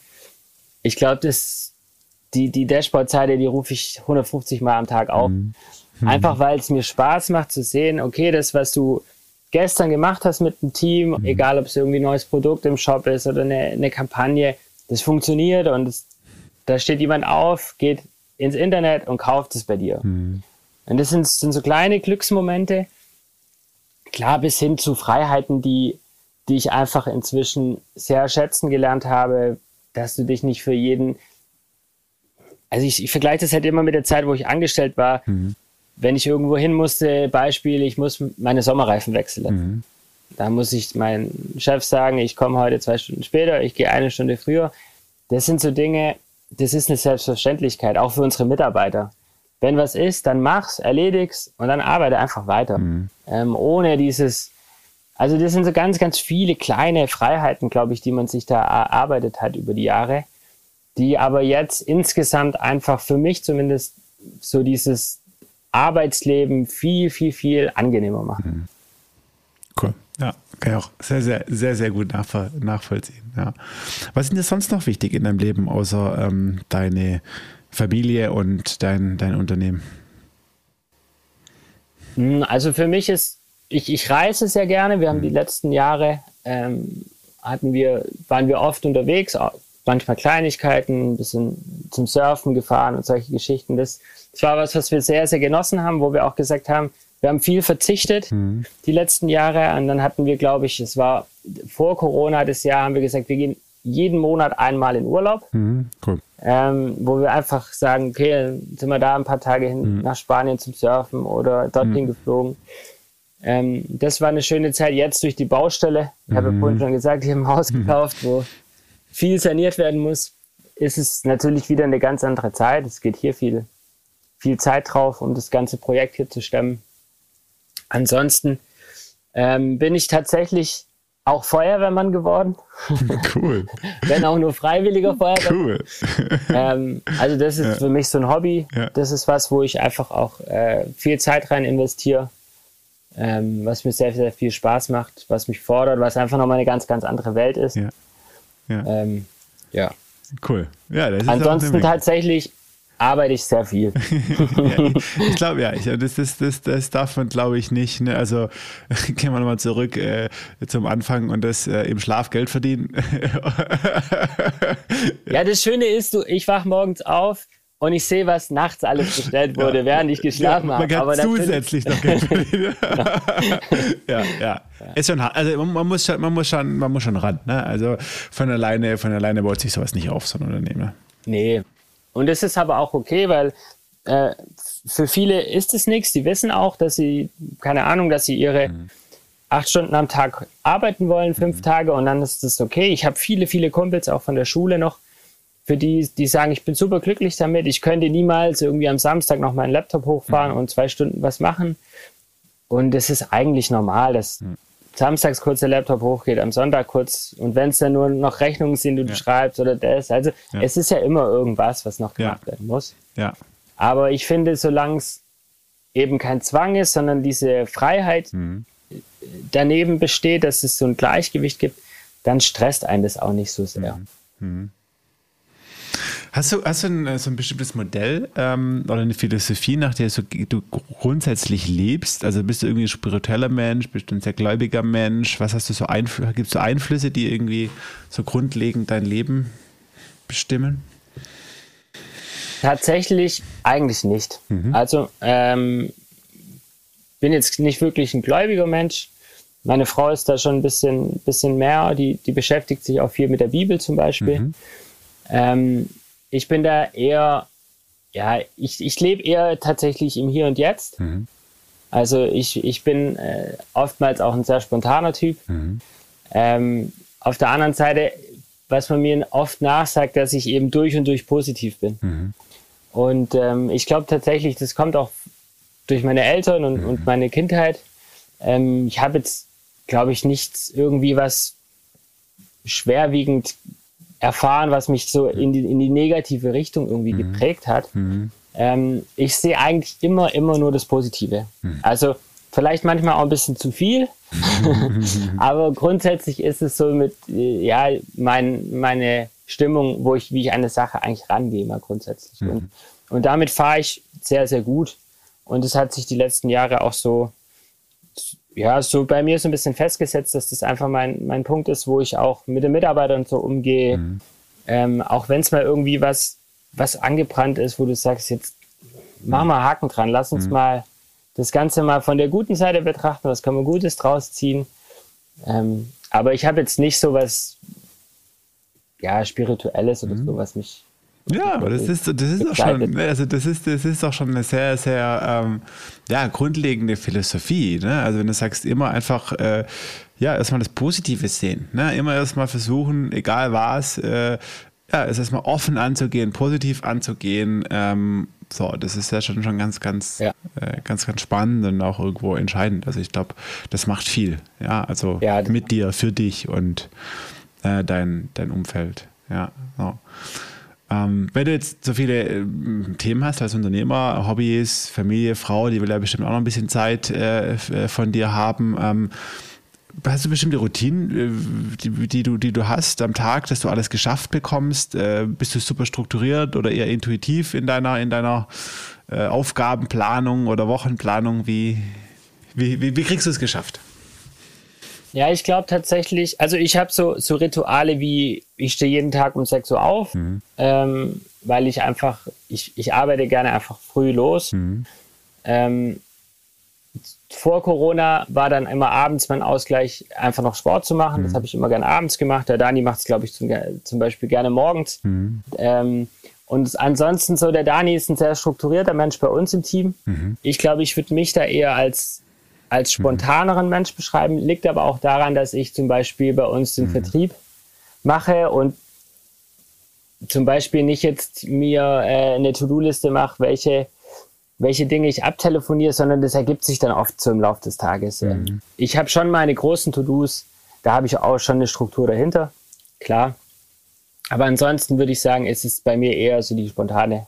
Speaker 1: Ich glaube, das die, die Dashboard-Seite, die rufe ich 150 Mal am Tag auf. Mhm. Einfach weil es mir Spaß macht zu sehen, okay, das, was du gestern gemacht hast mit dem Team, mhm. egal ob es irgendwie ein neues Produkt im Shop ist oder eine, eine Kampagne, das funktioniert und das, da steht jemand auf, geht ins Internet und kauft es bei dir. Mhm. Und das sind, sind so kleine Glücksmomente, klar bis hin zu Freiheiten, die, die ich einfach inzwischen sehr schätzen gelernt habe, dass du dich nicht für jeden, also ich, ich vergleiche das halt immer mit der Zeit, wo ich angestellt war. Mhm wenn ich irgendwo hin musste, Beispiel, ich muss meine Sommerreifen wechseln. Mhm. Da muss ich meinem Chef sagen, ich komme heute zwei Stunden später, ich gehe eine Stunde früher. Das sind so Dinge, das ist eine Selbstverständlichkeit, auch für unsere Mitarbeiter. Wenn was ist, dann mach's, erledig's und dann arbeite einfach weiter. Mhm. Ähm, ohne dieses, also das sind so ganz, ganz viele kleine Freiheiten, glaube ich, die man sich da erarbeitet hat über die Jahre, die aber jetzt insgesamt einfach für mich zumindest so dieses Arbeitsleben viel, viel, viel angenehmer machen. Mhm.
Speaker 3: Cool. Ja, kann ich auch sehr, sehr, sehr, sehr gut nachvollziehen. Ja. Was ist dir sonst noch wichtig in deinem Leben, außer ähm, deine Familie und dein, dein Unternehmen?
Speaker 1: Hm, also für mich ist, ich, ich reise sehr gerne. Wir haben mhm. die letzten Jahre, ähm, hatten wir, waren wir oft unterwegs, manchmal Kleinigkeiten, ein bisschen zum Surfen gefahren und solche Geschichten. Das, das war was, was wir sehr, sehr genossen haben, wo wir auch gesagt haben, wir haben viel verzichtet mhm. die letzten Jahre. Und dann hatten wir, glaube ich, es war vor Corona das Jahr, haben wir gesagt, wir gehen jeden Monat einmal in Urlaub. Mhm, cool. ähm, wo wir einfach sagen, okay, sind wir da ein paar Tage hin mhm. nach Spanien zum Surfen oder dorthin mhm. geflogen. Ähm, das war eine schöne Zeit jetzt durch die Baustelle. Ich habe ja mhm. vorhin schon gesagt, ich habe ein Haus mhm. gekauft, wo viel saniert werden muss. Ist es natürlich wieder eine ganz andere Zeit. Es geht hier viel viel Zeit drauf, um das ganze Projekt hier zu stemmen. Ansonsten ähm, bin ich tatsächlich auch Feuerwehrmann geworden.
Speaker 3: Cool.
Speaker 1: Wenn auch nur freiwilliger Feuerwehrmann. Cool. ähm, also das ist ja. für mich so ein Hobby. Ja. Das ist was, wo ich einfach auch äh, viel Zeit rein investiere, ähm, was mir sehr, sehr viel Spaß macht, was mich fordert, was einfach nochmal eine ganz, ganz andere Welt ist. Ja. Ja. Ähm.
Speaker 3: Cool.
Speaker 1: Ja, das ist Ansonsten tatsächlich arbeite ich sehr viel.
Speaker 3: ja, ich glaube, ja, ich, das, das, das, das darf man, glaube ich, nicht. Ne? Also gehen wir nochmal zurück äh, zum Anfang und das äh, im Schlaf Geld verdienen.
Speaker 1: ja, das Schöne ist, du, ich wach morgens auf und ich sehe, was nachts alles bestellt wurde, ja. während ich geschlafen ja,
Speaker 3: habe. Man kann zusätzlich noch Geld verdienen. ja, ja. Ist schon hart. Also man muss schon, man muss schon, man muss schon ran. Ne? Also von alleine, von alleine baut sich sowas nicht auf, so ein Unternehmen.
Speaker 1: Nee, und das ist aber auch okay, weil äh, für viele ist es nichts. Die wissen auch, dass sie, keine Ahnung, dass sie ihre mhm. acht Stunden am Tag arbeiten wollen, fünf mhm. Tage und dann ist das okay. Ich habe viele, viele Kumpels auch von der Schule noch, für die, die sagen, ich bin super glücklich damit. Ich könnte niemals irgendwie am Samstag noch meinen Laptop hochfahren mhm. und zwei Stunden was machen. Und es ist eigentlich normal, dass mhm samstags kurz der Laptop hochgeht, am Sonntag kurz und wenn es dann nur noch Rechnungen sind, die du ja. schreibst oder das. Also ja. es ist ja immer irgendwas, was noch gemacht ja. werden muss.
Speaker 3: Ja.
Speaker 1: Aber ich finde, solange es eben kein Zwang ist, sondern diese Freiheit mhm. daneben besteht, dass es so ein Gleichgewicht gibt, dann stresst einen das auch nicht so sehr. Mhm. Mhm.
Speaker 3: Hast du, hast du ein, so ein bestimmtes Modell ähm, oder eine Philosophie, nach der so, du grundsätzlich lebst? Also bist du irgendwie ein spiritueller Mensch, bist du ein sehr gläubiger Mensch? Was hast du so Einflüsse? Gibt es so Einflüsse, die irgendwie so grundlegend dein Leben bestimmen?
Speaker 1: Tatsächlich eigentlich nicht. Mhm. Also ähm, bin jetzt nicht wirklich ein gläubiger Mensch. Meine Frau ist da schon ein bisschen, bisschen mehr, die, die beschäftigt sich auch viel mit der Bibel zum Beispiel. Mhm. Ähm, ich bin da eher, ja, ich, ich lebe eher tatsächlich im Hier und Jetzt. Mhm. Also ich, ich bin äh, oftmals auch ein sehr spontaner Typ. Mhm. Ähm, auf der anderen Seite, was man mir oft nachsagt, dass ich eben durch und durch positiv bin. Mhm. Und ähm, ich glaube tatsächlich, das kommt auch durch meine Eltern und, und mhm. meine Kindheit. Ähm, ich habe jetzt, glaube ich, nichts irgendwie was schwerwiegend erfahren, was mich so in die, in die negative Richtung irgendwie mhm. geprägt hat. Mhm. Ähm, ich sehe eigentlich immer, immer nur das Positive. Mhm. Also vielleicht manchmal auch ein bisschen zu viel, aber grundsätzlich ist es so mit, ja, mein, meine Stimmung, wo ich, wie ich eine Sache eigentlich rangehe, mal grundsätzlich. Mhm. Und, und damit fahre ich sehr, sehr gut. Und es hat sich die letzten Jahre auch so, ja, so bei mir so ein bisschen festgesetzt, dass das einfach mein, mein Punkt ist, wo ich auch mit den Mitarbeitern so umgehe. Mhm. Ähm, auch wenn es mal irgendwie was, was angebrannt ist, wo du sagst, jetzt mach mal Haken dran, lass uns mhm. mal das Ganze mal von der guten Seite betrachten, was kann man Gutes draus ziehen. Ähm, aber ich habe jetzt nicht so was ja, Spirituelles oder mhm. so, was mich.
Speaker 3: Ja, aber das ist, das ist auch schon, also das ist, das ist auch schon eine sehr, sehr ähm, ja, grundlegende Philosophie. Ne? Also wenn du sagst, immer einfach äh, ja, erstmal das Positive sehen. Ne? Immer erstmal versuchen, egal was, äh, ja, es erstmal offen anzugehen, positiv anzugehen. Ähm, so, das ist ja schon, schon ganz, ganz, ja. äh, ganz, ganz spannend und auch irgendwo entscheidend. Also ich glaube, das macht viel. Ja, also ja, mit dir, für dich und äh, dein, dein Umfeld. Ja, so. Ähm, wenn du jetzt so viele äh, Themen hast als Unternehmer, Hobbys, Familie, Frau, die will ja bestimmt auch noch ein bisschen Zeit äh, äh von dir haben. Ähm, hast du bestimmte Routinen, äh, die, die, du, die du hast am Tag, dass du alles geschafft bekommst? Bist du super strukturiert oder eher intuitiv in deiner, in deiner Aufgabenplanung oder Wochenplanung? Wie, wie, wie, wie kriegst du es geschafft?
Speaker 1: Ja, ich glaube tatsächlich, also ich habe so, so Rituale wie, ich stehe jeden Tag um 6 Uhr auf, mhm. ähm, weil ich einfach, ich, ich arbeite gerne einfach früh los. Mhm. Ähm, vor Corona war dann immer abends mein Ausgleich, einfach noch Sport zu machen. Mhm. Das habe ich immer gerne abends gemacht. Der Dani macht es, glaube ich, zum, zum, Beispiel gerne morgens. Mhm. Ähm, und ansonsten so, der Dani ist ein sehr strukturierter Mensch bei uns im Team. Mhm. Ich glaube, ich würde mich da eher als, als mhm. spontaneren Mensch beschreiben. Liegt aber auch daran, dass ich zum Beispiel bei uns den mhm. Vertrieb mache und zum Beispiel nicht jetzt mir äh, eine To-Do-Liste mache, welche welche Dinge ich abtelefoniere, sondern das ergibt sich dann oft so im Laufe des Tages. Mhm. Ich habe schon meine großen To-Dos, da habe ich auch schon eine Struktur dahinter, klar. Aber ansonsten würde ich sagen, es ist bei mir eher so die spontane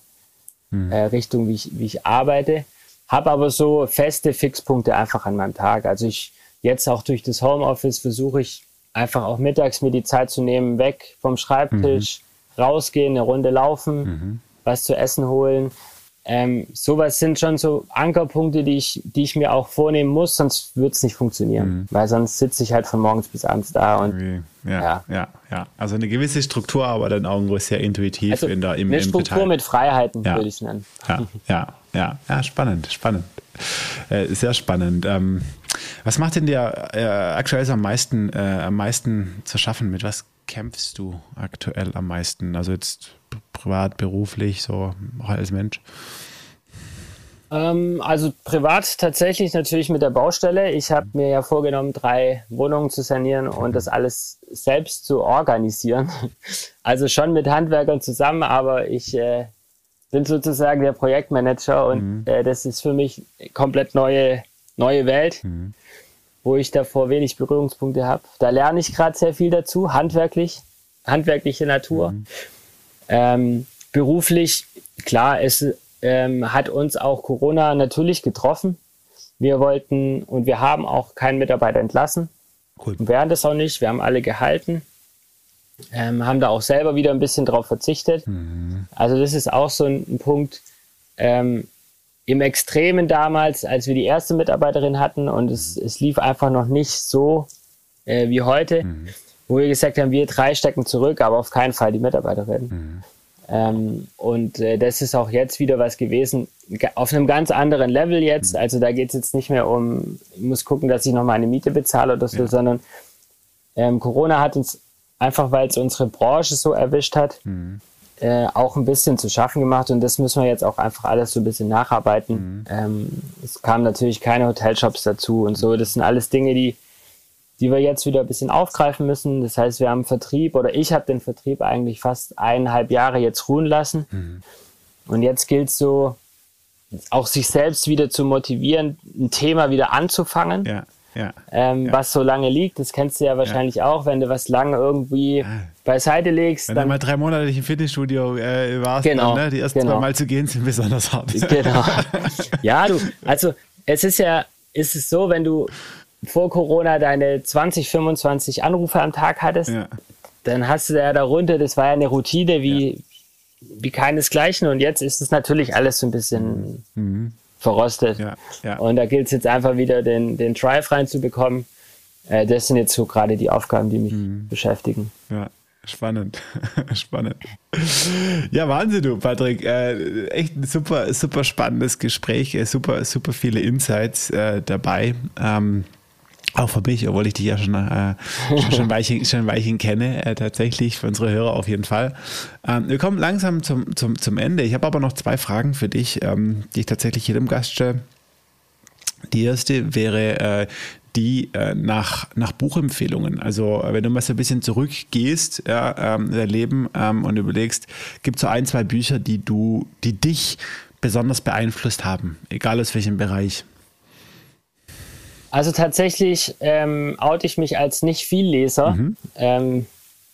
Speaker 1: mhm. äh, Richtung, wie ich, wie ich arbeite. Habe aber so feste Fixpunkte einfach an meinem Tag. Also ich jetzt auch durch das Homeoffice versuche ich einfach auch mittags mir die Zeit zu nehmen, weg vom Schreibtisch, mhm. rausgehen, eine Runde laufen, mhm. was zu essen holen ähm, sowas sind schon so Ankerpunkte, die ich, die ich mir auch vornehmen muss, sonst wird es nicht funktionieren. Mhm. Weil sonst sitze ich halt von morgens bis abends da und
Speaker 3: ja, ja, ja, ja. Also eine gewisse Struktur, aber dann auch sehr intuitiv
Speaker 1: also
Speaker 3: in der
Speaker 1: im, Eine Struktur Detail. mit Freiheiten, ja. würde ich es nennen.
Speaker 3: Ja, ja, ja, ja, spannend, spannend. Äh, sehr spannend. Ähm, was macht denn dir äh, aktuell am meisten, äh, am meisten zu schaffen? Mit was kämpfst du aktuell am meisten? Also jetzt privat, beruflich, so auch als Mensch?
Speaker 1: Ähm, also privat tatsächlich natürlich mit der Baustelle. Ich habe mir ja vorgenommen, drei Wohnungen zu sanieren und das alles selbst zu organisieren. Also schon mit Handwerkern zusammen, aber ich äh, bin sozusagen der Projektmanager und mhm. äh, das ist für mich komplett neue, neue Welt, mhm. wo ich davor wenig Berührungspunkte habe. Da lerne ich gerade sehr viel dazu, handwerklich, handwerkliche Natur. Mhm. Ähm, beruflich, klar, es ähm, hat uns auch Corona natürlich getroffen. Wir wollten und wir haben auch keinen Mitarbeiter entlassen. Cool. Und werden das auch nicht. Wir haben alle gehalten. Ähm, haben da auch selber wieder ein bisschen drauf verzichtet. Mhm. Also das ist auch so ein, ein Punkt. Ähm, Im Extremen damals, als wir die erste Mitarbeiterin hatten und es, es lief einfach noch nicht so äh, wie heute, mhm wo wir gesagt haben, wir drei stecken zurück, aber auf keinen Fall die Mitarbeiterin. Mhm. Ähm, und äh, das ist auch jetzt wieder was gewesen, auf einem ganz anderen Level jetzt. Mhm. Also da geht es jetzt nicht mehr um, ich muss gucken, dass ich noch meine Miete bezahle oder so, ja. sondern ähm, Corona hat uns einfach, weil es unsere Branche so erwischt hat, mhm. äh, auch ein bisschen zu schaffen gemacht. Und das müssen wir jetzt auch einfach alles so ein bisschen nacharbeiten. Mhm. Ähm, es kamen natürlich keine Hotelshops dazu und so. Das sind alles Dinge, die die wir jetzt wieder ein bisschen aufgreifen müssen. Das heißt, wir haben Vertrieb oder ich habe den Vertrieb eigentlich fast eineinhalb Jahre jetzt ruhen lassen. Mhm. Und jetzt gilt es so, auch sich selbst wieder zu motivieren, ein Thema wieder anzufangen. Ja, ja, ähm, ja. Was so lange liegt, das kennst du ja wahrscheinlich ja. auch, wenn du was lange irgendwie beiseite legst.
Speaker 3: Wenn dann, du mal drei Monate im Fitnessstudio äh, warst, genau, dann, ne, die ersten genau. Mal zu gehen sind besonders hart. Genau.
Speaker 1: ja, du, also es ist ja, ist es so, wenn du vor Corona deine 20, 25 Anrufe am Tag hattest, ja. dann hast du ja darunter, das war ja eine Routine wie, ja. wie keinesgleichen und jetzt ist es natürlich alles so ein bisschen mhm. verrostet. Ja. Und da gilt es jetzt einfach wieder den, den Drive reinzubekommen. Äh, das sind jetzt so gerade die Aufgaben, die mich mhm. beschäftigen.
Speaker 3: Ja. Spannend, spannend. Ja, Wahnsinn, du, Patrick. Äh, echt ein super, super spannendes Gespräch, äh, super, super viele Insights äh, dabei. Ähm, auch für mich, obwohl ich dich ja schon, äh, schon, schon, Weilchen, schon Weilchen kenne, äh, tatsächlich, für unsere Hörer auf jeden Fall. Ähm, wir kommen langsam zum, zum, zum Ende. Ich habe aber noch zwei Fragen für dich, ähm, die ich tatsächlich jedem Gast stelle. Die erste wäre äh, die äh, nach, nach Buchempfehlungen. Also wenn du mal so ein bisschen zurückgehst, ja, ähm, dein Leben ähm, und überlegst, gibt es so ein, zwei Bücher, die du, die dich besonders beeinflusst haben, egal aus welchem Bereich.
Speaker 1: Also tatsächlich ähm, oute ich mich als nicht viel Leser. Mhm. Ähm,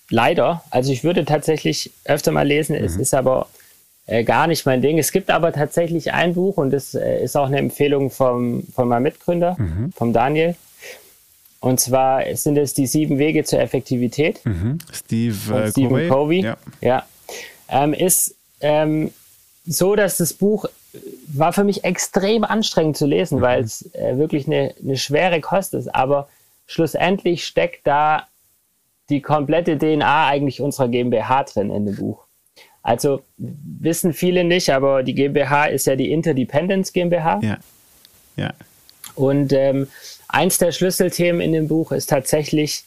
Speaker 1: leider. Also ich würde tatsächlich öfter mal lesen, mhm. es ist aber äh, gar nicht mein Ding. Es gibt aber tatsächlich ein Buch und das äh, ist auch eine Empfehlung vom, von meinem Mitgründer, mhm. vom Daniel. Und zwar sind es die sieben Wege zur Effektivität.
Speaker 3: Mhm. Steve,
Speaker 1: äh, Stephen Covey. Ja. ja. Ähm, ist ähm, so, dass das Buch war für mich extrem anstrengend zu lesen, mhm. weil es äh, wirklich eine, eine schwere Kost ist. Aber schlussendlich steckt da die komplette DNA eigentlich unserer GmbH drin in dem Buch. Also wissen viele nicht, aber die GmbH ist ja die Interdependence GmbH.
Speaker 3: Ja. Ja.
Speaker 1: Und ähm, eins der Schlüsselthemen in dem Buch ist tatsächlich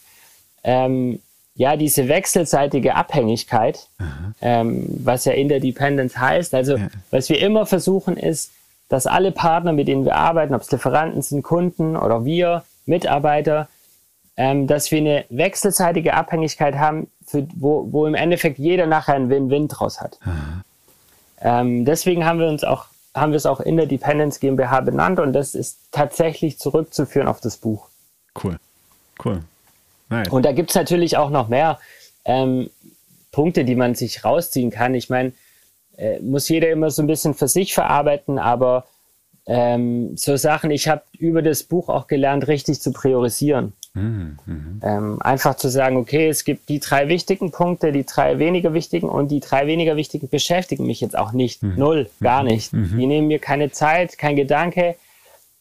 Speaker 1: ähm, ja diese wechselseitige Abhängigkeit, ähm, was ja Interdependence heißt. Also ja. was wir immer versuchen ist, dass alle Partner, mit denen wir arbeiten, ob es Lieferanten sind, Kunden oder wir, Mitarbeiter, ähm, dass wir eine wechselseitige Abhängigkeit haben, für, wo, wo im Endeffekt jeder nachher einen Win-Win draus hat. Ähm, deswegen haben wir uns auch haben wir es auch in der Dependence GmbH benannt und das ist tatsächlich zurückzuführen auf das Buch.
Speaker 3: Cool, cool.
Speaker 1: Nice. Und da gibt es natürlich auch noch mehr ähm, Punkte, die man sich rausziehen kann. Ich meine, äh, muss jeder immer so ein bisschen für sich verarbeiten, aber ähm, so Sachen, ich habe über das Buch auch gelernt, richtig zu priorisieren. Mhm, mhm. Ähm, einfach zu sagen, okay, es gibt die drei wichtigen Punkte, die drei weniger wichtigen und die drei weniger wichtigen beschäftigen mich jetzt auch nicht. Mhm. Null, gar mhm. nicht. Mhm. Die nehmen mir keine Zeit, kein Gedanke,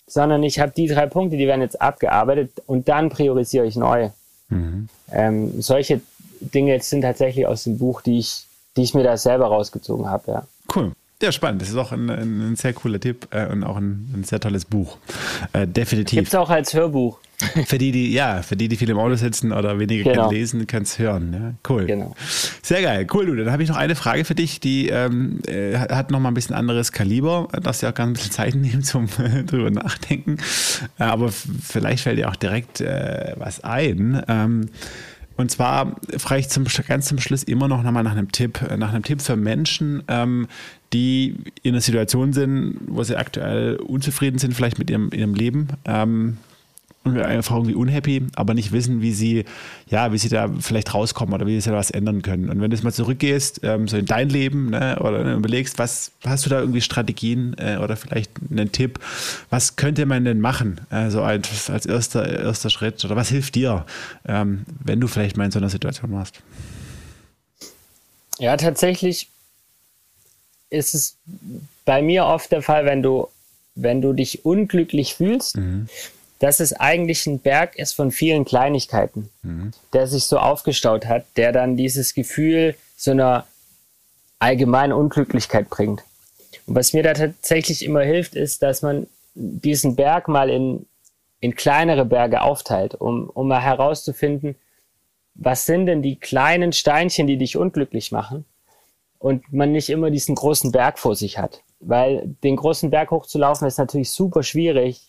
Speaker 1: sondern ich habe die drei Punkte, die werden jetzt abgearbeitet und dann priorisiere ich neu. Mhm. Ähm, solche Dinge sind tatsächlich aus dem Buch, die ich, die ich mir da selber rausgezogen habe, ja.
Speaker 3: Cool. Ja, spannend. Das ist auch ein, ein, ein sehr cooler Tipp äh, und auch ein, ein, sehr tolles Buch. Äh, definitiv.
Speaker 1: Gibt es auch als Hörbuch.
Speaker 3: Für die, die, ja, für die, die viel im Auto sitzen oder weniger genau. lesen, können es hören. Ja? Cool. Genau. Sehr geil. Cool, du. Dann habe ich noch eine Frage für dich, die ähm, äh, hat noch mal ein bisschen anderes Kaliber. Darfst ja auch ganz ein bisschen Zeit nehmen zum äh, drüber nachdenken. Äh, aber vielleicht fällt dir auch direkt was ein. Ähm, und zwar frage ich zum, ganz zum Schluss immer noch mal nach einem Tipp, nach einem Tipp für Menschen, ähm, die in einer Situation sind, wo sie aktuell unzufrieden sind, vielleicht mit ihrem, ihrem Leben. Ähm, einfach irgendwie unhappy, aber nicht wissen, wie sie, ja, wie sie da vielleicht rauskommen oder wie sie da was ändern können. Und wenn du jetzt mal zurückgehst, ähm, so in dein Leben, ne, oder überlegst, was hast du da irgendwie Strategien äh, oder vielleicht einen Tipp, was könnte man denn machen, äh, so als, als erster, erster Schritt oder was hilft dir, ähm, wenn du vielleicht mal in so einer Situation warst?
Speaker 1: Ja, tatsächlich ist es bei mir oft der Fall, wenn du, wenn du dich unglücklich fühlst, mhm dass es eigentlich ein Berg ist von vielen Kleinigkeiten, mhm. der sich so aufgestaut hat, der dann dieses Gefühl so einer allgemeinen Unglücklichkeit bringt. Und was mir da tatsächlich immer hilft, ist, dass man diesen Berg mal in, in kleinere Berge aufteilt, um, um mal herauszufinden, was sind denn die kleinen Steinchen, die dich unglücklich machen und man nicht immer diesen großen Berg vor sich hat. Weil den großen Berg hochzulaufen ist natürlich super schwierig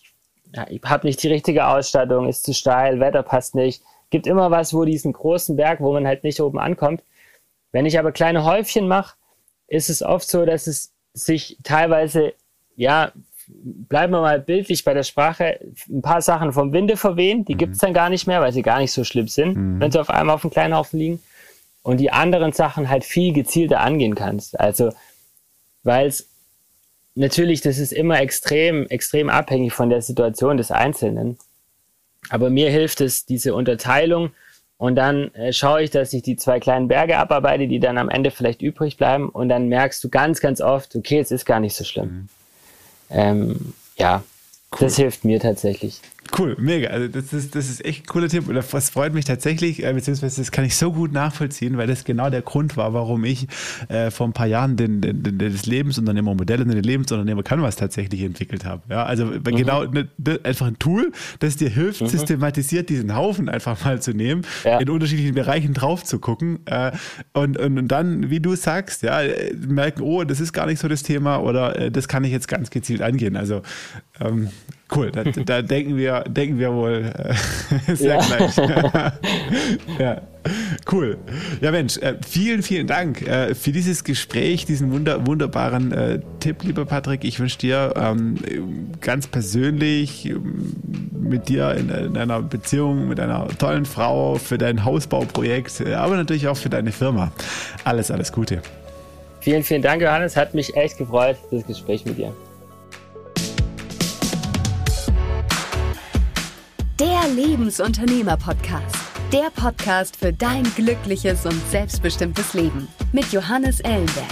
Speaker 1: ja, ich habe nicht die richtige Ausstattung, ist zu steil, Wetter passt nicht. Gibt immer was, wo diesen großen Berg, wo man halt nicht oben ankommt. Wenn ich aber kleine Häufchen mache, ist es oft so, dass es sich teilweise, ja, bleiben wir mal bildlich bei der Sprache, ein paar Sachen vom Winde verwehen, die mhm. gibt's dann gar nicht mehr, weil sie gar nicht so schlimm sind, mhm. wenn sie auf einmal auf einem kleinen Haufen liegen. Und die anderen Sachen halt viel gezielter angehen kannst. Also, weil es natürlich, das ist immer extrem, extrem abhängig von der Situation des Einzelnen. Aber mir hilft es, diese Unterteilung Und dann äh, schaue ich, dass ich die zwei kleinen Berge abarbeite, die dann am Ende vielleicht übrig bleiben. Und dann merkst du ganz, ganz oft, okay, es ist gar nicht so schlimm. Mhm. Ähm, ja, cool. das hilft mir tatsächlich.
Speaker 3: Cool, mega. Also das ist, das ist echt ein cooler Tipp. Und das freut mich tatsächlich, äh, beziehungsweise das kann ich so gut nachvollziehen, weil das genau der Grund war, warum ich äh, vor ein paar Jahren den, den, den, das Lebensunternehmer-Modell und den Lebensunternehmer Canvas tatsächlich entwickelt habe. Ja, also mhm. genau ne, einfach ein Tool, das dir hilft, mhm. systematisiert diesen Haufen einfach mal zu nehmen, ja. in unterschiedlichen Bereichen drauf zu gucken äh, und, und, und, dann, wie du sagst, ja, merken, oh, das ist gar nicht so das Thema oder äh, das kann ich jetzt ganz gezielt angehen. Also ähm, Cool, da, da, denken, wir, denken wir wohl äh, sehr ja. gleich. ja, cool. Ja, Mensch, äh, vielen, vielen Dank äh, für dieses Gespräch, diesen wunder, wunderbaren äh, Tipp, lieber Patrick. Ich wünsche dir ähm, ganz persönlich ähm, mit dir in, in, einer Beziehung mit einer tollen Frau für dein Hausbauprojekt, äh, aber natürlich auch für deine Firma. Alles, alles Gute.
Speaker 1: Vielen, vielen Dank, Johannes. Hat mich echt gefreut, das Gespräch mit dir.
Speaker 2: Der Lebensunternehmer-Podcast. Der Podcast für dein glückliches und selbstbestimmtes Leben mit Johannes Ellenberg.